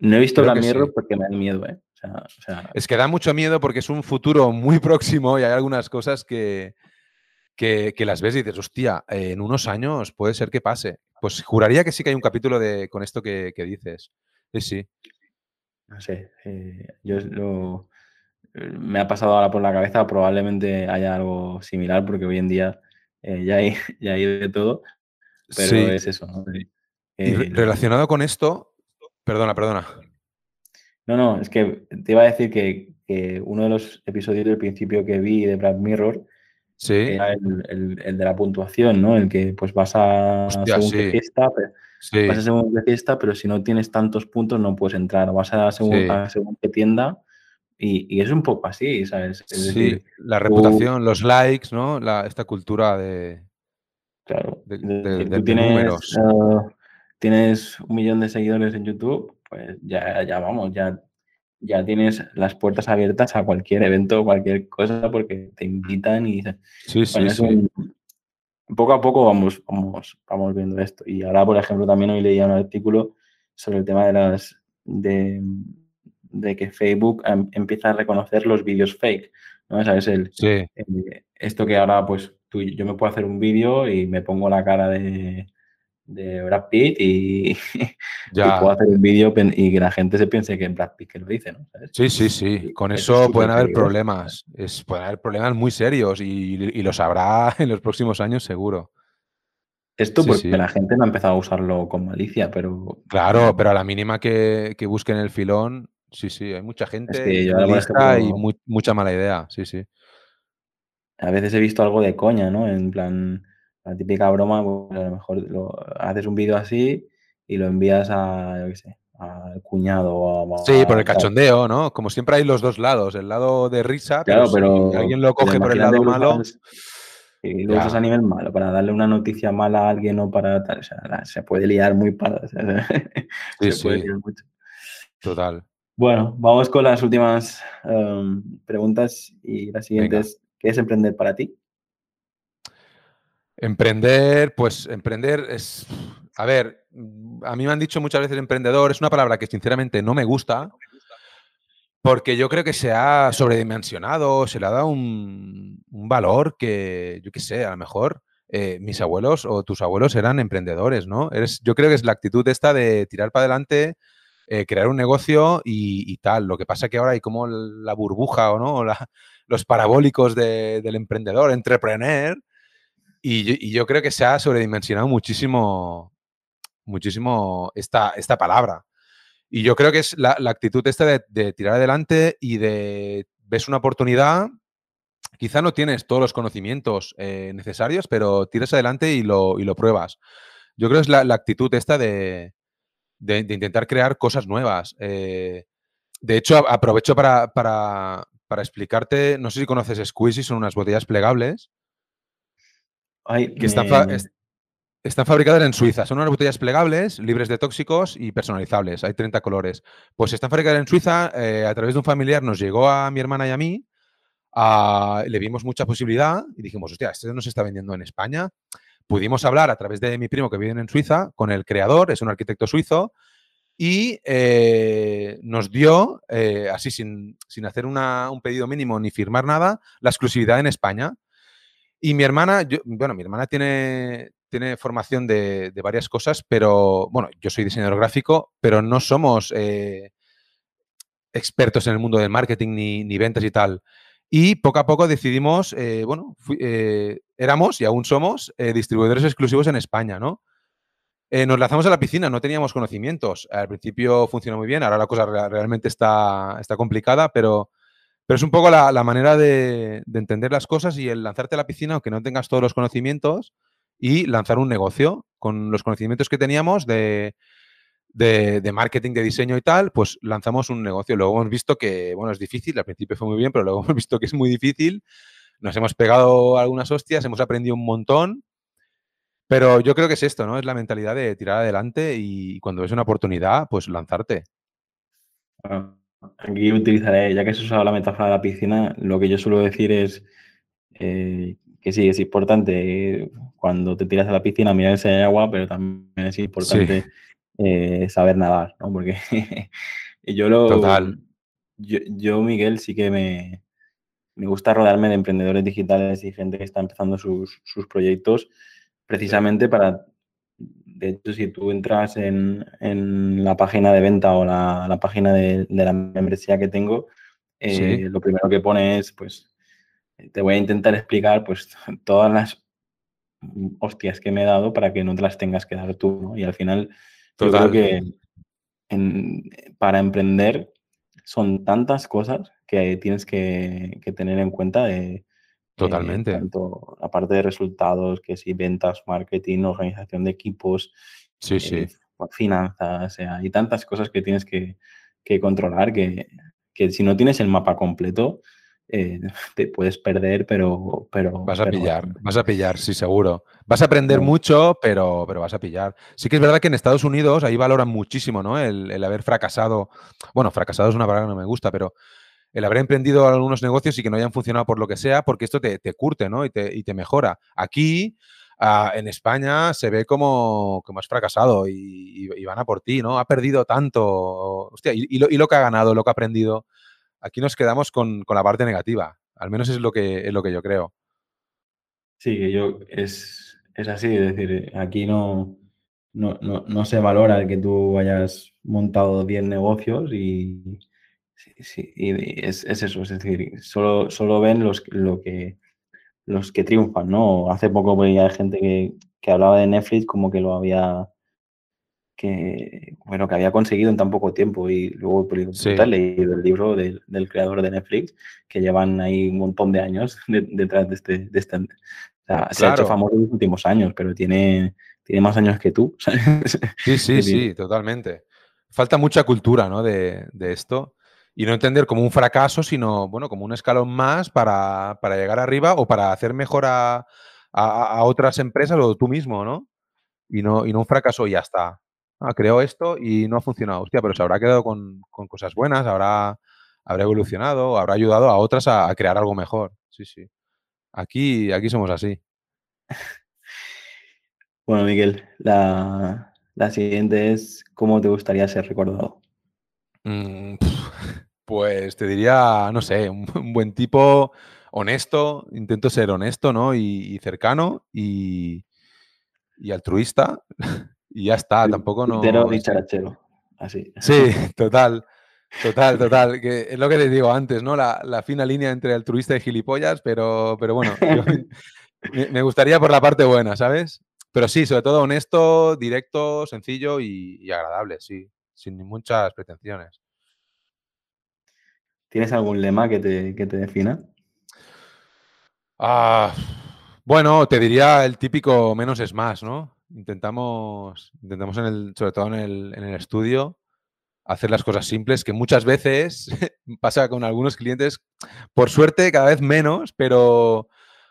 no he visto Creo Black Mirror sí. porque me da miedo, ¿eh? O sea, o sea, Es que da mucho miedo porque es un futuro muy (laughs) próximo y hay algunas cosas que, que, que las ves y dices, hostia, en unos años puede ser que pase. Pues juraría que sí que hay un capítulo de, con esto que, que dices. Sí, sí. no sé. eh, yo lo, me ha pasado ahora por la cabeza, probablemente haya algo similar porque hoy en día eh, ya, hay, (laughs) ya hay de todo, pero Sí. es eso. ¿no? Y re- El- relacionado con esto, perdona, perdona. No, no, es que te iba a decir que, que uno de los episodios del principio que vi de Black Mirror Sí, era el, el- el de la puntuación, ¿no? El que pues vas a Hostia, según qué fiesta, pe- sí, vas a según qué fiesta, pero si no tienes tantos puntos no puedes entrar. Vas a según, a según qué tienda y, y es un poco así, ¿sabes? Es sí. decir, La reputación, los likes, ¿no? La, esta cultura de, claro, de- tienes, números. eh, tienes un millón de seguidores en YouTube, pues ya, ya vamos, ya, ya tienes las puertas abiertas a cualquier evento, cualquier cosa, porque te invitan y Sí, sí, Bueno, es sí. un- poco a poco vamos, vamos, vamos viendo esto. Y ahora, por ejemplo, también hoy leía un artículo sobre el tema de las de, de que Facebook em- empieza a reconocer los vídeos fake. ¿no? ¿Sabes? El, Sí, el- esto que ahora, pues, tú, yo me puedo hacer un vídeo y me pongo la cara de, de Brad Pitt y, (laughs) puedo hacer un vídeo y que la gente se piense que es Brad Pitt que lo dice, ¿no? ¿Sabes? Sí, sí, sí. Con eso pueden haber peligroso. problemas. Es, pueden haber problemas muy serios y, y los habrá (laughs) en los próximos años seguro. Esto Sí, porque sí. la gente no ha empezado a usarlo con malicia, pero Claro, pero a la mínima que, que busquen el filón, sí, sí, hay mucha gente que yo y mucha mala idea, sí, sí. a veces he visto algo de coña, ¿no? En plan, la típica broma, pues a lo mejor lo, haces un vídeo así y lo envías a, yo qué sé, al cuñado o a... Sí, por el cachondeo, ¿no? Como siempre hay los dos lados, el lado de risa, Claro, pero, si alguien lo coge por el lado malo, y lo Ya. usas a nivel malo, para darle una noticia mala a alguien o para tal, o sea, se puede liar muy para, (laughs) o sea, Sí, se puede sí. liar mucho. total. Bueno, vamos con las últimas em, preguntas y la siguiente Venga. es, ¿qué es emprender para ti? Emprender, pues emprender es, a ver, a mí me han dicho muchas veces emprendedor, es una palabra que sinceramente no me gusta, porque yo creo que se ha sobredimensionado, se le ha dado un, un valor que, yo qué sé, a lo mejor eh, mis abuelos o tus abuelos eran emprendedores, ¿no? Eres, yo creo que es la actitud esta de tirar para adelante, eh, crear un negocio y, tal. Lo que pasa que ahora hay como la burbuja o no, los parabólicos de- del emprendedor, entrepreneur, y yo, creo que se ha sobredimensionado muchísimo, muchísimo esta, esta palabra. Y yo creo que es la, actitud esta de, de tirar adelante y de ves una oportunidad, quizá no tienes todos los conocimientos eh, necesarios, pero tiras adelante y lo, y lo pruebas. Yo creo que es la, la actitud esta de, de, intentar crear cosas nuevas. Eh, de hecho, aprovecho para, para, para, explicarte, no sé si conoces Squeezy, son unas botellas plegables. Ay, que están, están fabricadas en Suiza. Son unas botellas plegables, libres de tóxicos y personalizables. Hay 30 colores. Pues están fabricadas en Suiza. Eh, a través de un familiar nos llegó a mi hermana y a mí. le vimos mucha posibilidad y dijimos, hostia, esto no se está vendiendo en España. Pudimos hablar a través de mi primo que vive en Suiza con el creador, es un arquitecto suizo, y eh, nos dio, eh, así sin, sin hacer un pedido mínimo ni firmar nada, la exclusividad en España. Y mi hermana, bueno, mi hermana tiene, tiene formación de, varias cosas, pero bueno, yo soy diseñador gráfico, pero no somos eh, expertos en el mundo del marketing ni, ventas y tal. Y poco a poco decidimos, eh, bueno, eh, éramos y aún somos distribuidores exclusivos en España, ¿no? nos lanzamos a la piscina, no teníamos conocimientos. Al principio funcionó muy bien, ahora la cosa realmente está, está complicada, pero, pero es un poco la, manera de, de, entender las cosas y el lanzarte a la piscina, aunque no tengas todos los conocimientos, y lanzar un negocio con los conocimientos que teníamos de, de, marketing, de diseño y tal, pues lanzamos un negocio. Luego hemos visto que, bueno, es difícil, al principio fue muy bien, pero luego (laughs) hemos visto que es muy difícil. Nos hemos pegado algunas hostias, hemos aprendido un montón, pero yo creo que es esto, ¿no? Es la mentalidad de tirar adelante y cuando ves una oportunidad, pues lanzarte. aquí utilizaré, ya que se usado la metáfora de la piscina, lo que yo suelo decir es eh, que sí, es importante cuando te tiras a la piscina mirar si hay agua, pero también es importante eh, saber nadar, ¿no? Porque (laughs) yo lo... Total. Yo, Miguel, sí que me, me, gusta rodearme de emprendedores digitales y gente que está empezando sus, sus proyectos precisamente para... De hecho, si tú entras en, en la página de venta o la, la página de, de, la membresía que tengo, eh, lo primero que pone es, pues, te voy a intentar explicar pues (laughs) todas las hostias que me he dado para que no te las tengas que dar tú, ¿no? Y al final yo creo que para emprender son tantas cosas que tienes que, tener en cuenta de, eh, Totalmente. tanto la parte de resultados, que si ventas, marketing, organización de equipos, sí, sí. Eh, finanzas, o sea, hay tantas cosas que tienes que, que controlar que, que, si no tienes el mapa completo, eh, (laughs) te puedes perder, pero... pero vas a pillar, vas a pillar, sí, seguro. Vas a aprender mucho, pero, pero vas a pillar. Sí que es verdad que en Estados Unidos ahí valoran muchísimo, ¿no? El, haber fracasado. Bueno, fracasado es una palabra que no me gusta, pero el haber emprendido algunos negocios y que no hayan funcionado por lo que sea, porque esto te, curte, ¿no? Y te, mejora. Aquí, ah, en España, se ve como, como has fracasado y, van a por ti, ¿no? Ha perdido tanto. Hostia, y, lo, y lo que ha ganado, lo que ha aprendido aquí nos quedamos con, la parte negativa. Al menos es lo que, es lo que yo creo. Sí, yo es, es así, es decir, aquí no, no, se valora que tú hayas montado 10 negocios y, es, eso, es decir, solo, solo ven los, lo que, los que triunfan, ¿no? Hace poco veía gente que, que hablaba de Netflix como que lo había que, bueno, que había conseguido en tan poco tiempo. Y luego he leído el libro del, creador de Netflix, que llevan ahí un montón de años (laughs) detrás de este... De este Se ha hecho famoso en los últimos años, pero tiene, tiene más años que tú. (laughs) Sí, sí, sí, totalmente. Falta mucha cultura ¿no? de, de, esto y no entender como un fracaso, sino bueno, como un escalón más para, para llegar arriba o para hacer mejor a, a, a, otras empresas o tú mismo, ¿no? Y no, y no un fracaso y ya está ah, creo esto y no ha funcionado. Hostia, pero se habrá quedado con, cosas buenas, habrá, habrá evolucionado, habrá ayudado a otras a, crear algo mejor. Sí, sí. Aquí, aquí somos así. (laughs) Bueno, Miguel, la, siguiente es, ¿cómo te gustaría ser recordado? Mm, (laughs) pues te diría, no sé, (laughs) un, buen tipo honesto, intento ser honesto, ¿no? Y, cercano y, y altruista. Y ya está, tampoco no... dicharachero, así. (laughs) Sí, total, total, total, que es lo que te digo antes, ¿no? La, fina línea entre altruista y gilipollas, pero, pero bueno, (laughs) me, gustaría por la parte buena, ¿sabes? Pero sí, sobre todo honesto, directo, sencillo y, agradable, sí, sin muchas pretensiones. ¿Tienes algún lema que te, que te defina? Ah, bueno, te diría el típico menos es más, ¿no? Intentamos, intentamos en el, sobre todo en el, en el estudio, hacer las cosas simples, que muchas veces (laughs) pasa con algunos clientes, por suerte cada vez menos, pero,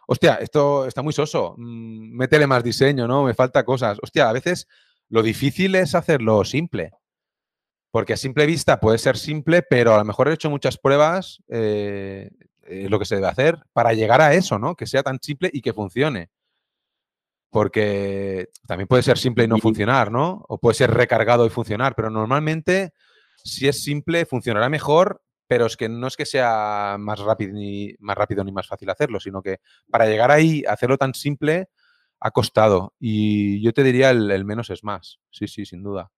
hostia, esto está muy soso, mm, métele más diseño, ¿no? Me falta cosas. Hostia, a veces lo difícil es hacerlo simple. Porque a simple vista puede ser simple, pero a lo mejor he hecho muchas pruebas, eh, eh, lo que se debe hacer para llegar a eso, ¿no? Que sea tan simple y que funcione. Porque también puede ser simple y no funcionar, ¿no? O puede ser recargado y funcionar, pero normalmente si es simple funcionará mejor, pero es que no es que sea más rápido ni más rápido ni más fácil hacerlo, sino que para llegar ahí, hacerlo tan simple, ha costado. Y yo te diría el, menos es más. Sí, sí, sin duda.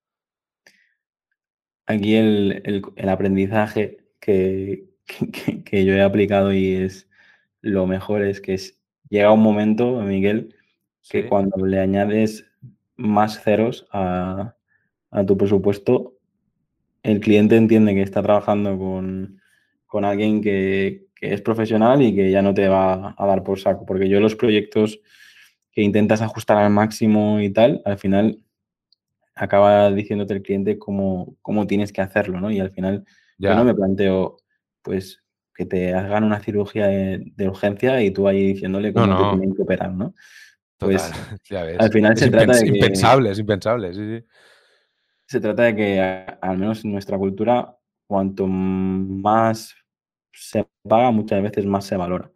Aquí el, aprendizaje (laughs) que, que, yo he aplicado y es lo mejor es que es, llega un momento, Miguel, que cuando le añades más ceros a, tu presupuesto, el cliente entiende que está trabajando con, alguien que, es profesional y que ya no te va a dar por saco. Porque yo los proyectos que intentas ajustar al máximo y tal, al final acaba diciéndote el cliente cómo, cómo tienes que hacerlo, ¿no? Y al final yo no me planteo, pues, que te hagan una cirugía de, urgencia y tú ahí diciéndole cómo te tienen que operar, ¿no? Pues (laughs) al final se trata de que... Impensable, es impensable, sí, sí. Se trata de que, al menos en nuestra cultura, cuanto más se paga, muchas veces más se valora.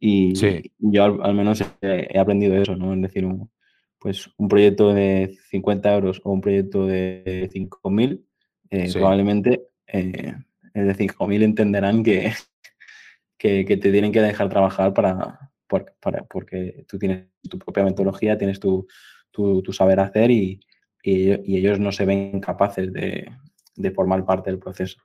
Y yo al, menos he, aprendido eso, ¿no? Es decir, un, pues un proyecto de 50 euros o un proyecto de 5.000, eh, probablemente eh, el de 5.000 entenderán (laughs) que, que, te tienen que dejar trabajar para, para, porque tú tienes tu propia metodología, tienes tu, tu, saber hacer y, y, ellos no se ven capaces de, de formar parte del proceso.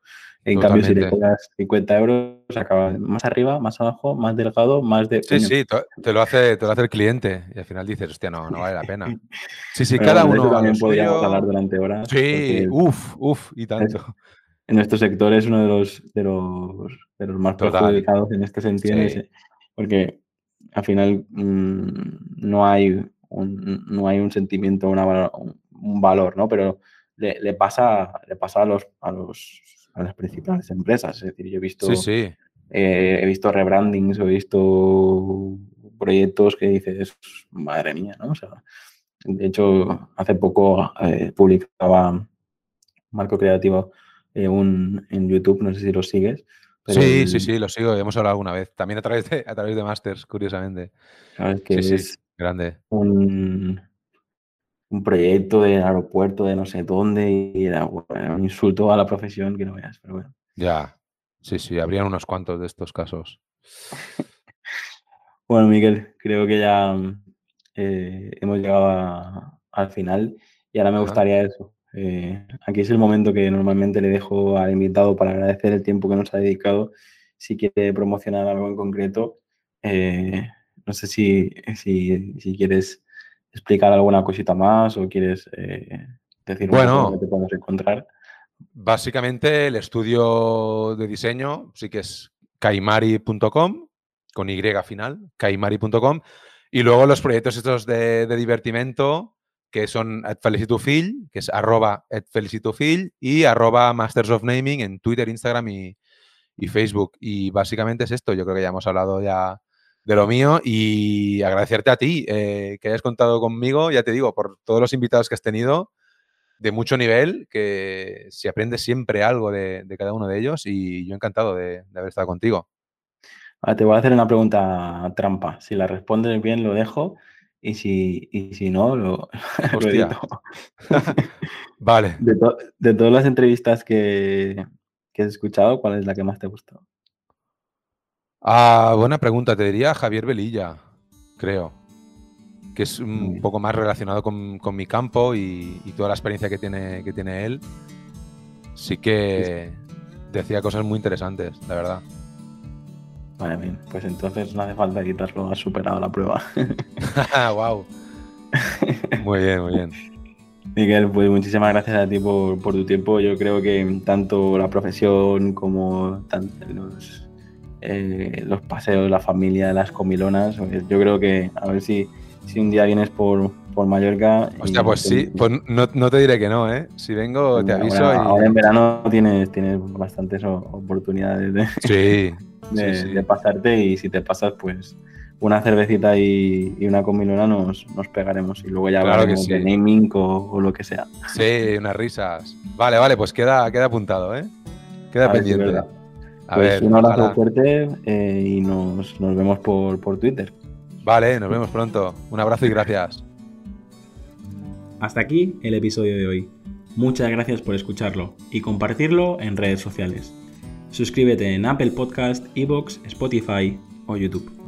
En cambio, si le cobras 50 euros, acaba más arriba, más abajo, más delgado, más de. Sí, sí, te lo, hace, te lo hace el cliente y al final dices, hostia, no, no vale la pena. (laughs) Sí, sí, cada uno. También podríamos hablar durante horas. Sí, uff, uff, y tanto. en nuestro sector es uno de los, de los, de los más perjudicados en este sentido, porque al final mm, no, hay un, no hay un sentimiento, una, un valor, ¿no? Pero le, le, pasa, le pasa a, los, a, los, a las principales empresas. Es decir, yo he visto, eh, he visto rebrandings, he visto proyectos que dices, madre mía, ¿no? O sea, de hecho, hace poco eh, publicaba Marco Creativo eh, un, en YouTube, no sé si lo sigues. Sí, sí, sí, lo sigo, hemos hablado alguna vez. También a través de, a través de Masters, curiosamente. que sí, es grande. Un, un proyecto del aeropuerto de no sé dónde y era un insulto a la profesión que no veas, pero bueno. Ya, sí, sí, habrían unos cuantos de estos casos. (laughs) bueno, Miguel, creo que ya eh, hemos llegado al final y ahora me gustaría eso. Eh, aquí es el momento que normalmente le dejo al invitado para agradecer el tiempo que nos ha dedicado. Si quiere promocionar algo en concreto, eh, no sé si, si, si quieres explicar alguna cosita más o quieres eh, decir bueno, dónde te podemos encontrar? Básicamente el estudio de diseño sí que es kaimari.com con Y final, kaimari.com y luego los proyectos estos de, divertimento que son @felicitofil, que es arroba @felicitofil y arroba Masters of Naming en Twitter, Instagram y, y Facebook. Y básicamente es esto, yo creo que ya hemos hablado ya de lo mío y agradecerte a ti eh, que hayas contado conmigo, ya te digo, por todos los invitados que has tenido de mucho nivel, que se aprende siempre algo de, cada uno de ellos y yo encantado de, haber estado contigo. te voy a hacer una pregunta trampa. Si la respondes bien, lo dejo y si, si no, lo, (laughs) (laughs) vale. De, de, todas las entrevistas que, que has escuchado, ¿cuál es la que más te gustó? Ah, buena pregunta, te diría Javier Velilla, creo. Que es un poco más relacionado con, mi campo y, toda la experiencia que tiene, que tiene él. Sí que decía cosas muy interesantes, la verdad. Vale, bien. Pues entonces no hace falta quitarlo, has superado la prueba. (laughs) (laughs) wow. Muy bien, muy bien. Miguel, pues muchísimas gracias a ti por, por tu tiempo. Yo creo que tanto la profesión como tanto eh, los paseos, la familia, las comilonas. Pues yo creo que a ver si si un día vienes por, por Mallorca. Hostia, pues sí, pues no, no, te diré que no, ¿eh? Si vengo, te aviso. Ahora, y... ahora en verano tienes, tienes bastantes oportunidades de, sí, (laughs) de, sí, sí. de pasarte y si te pasas, pues una cervecita y, y una comilona nos, nos pegaremos y luego ya Claro que hablaremos de sí. naming o, o lo que sea. Sí, unas risas. Vale, vale, pues queda, queda apuntado, ¿eh? Queda A pendiente. A Pues ver, un abrazo ojalá. fuerte eh, y nos, nos vemos por, por Twitter. Vale, nos vemos pronto. Un abrazo y gracias. Hasta aquí el episodio de hoy. Muchas gracias por escucharlo y compartirlo en redes sociales. Suscríbete en Apple Podcast, Evox, Spotify o YouTube.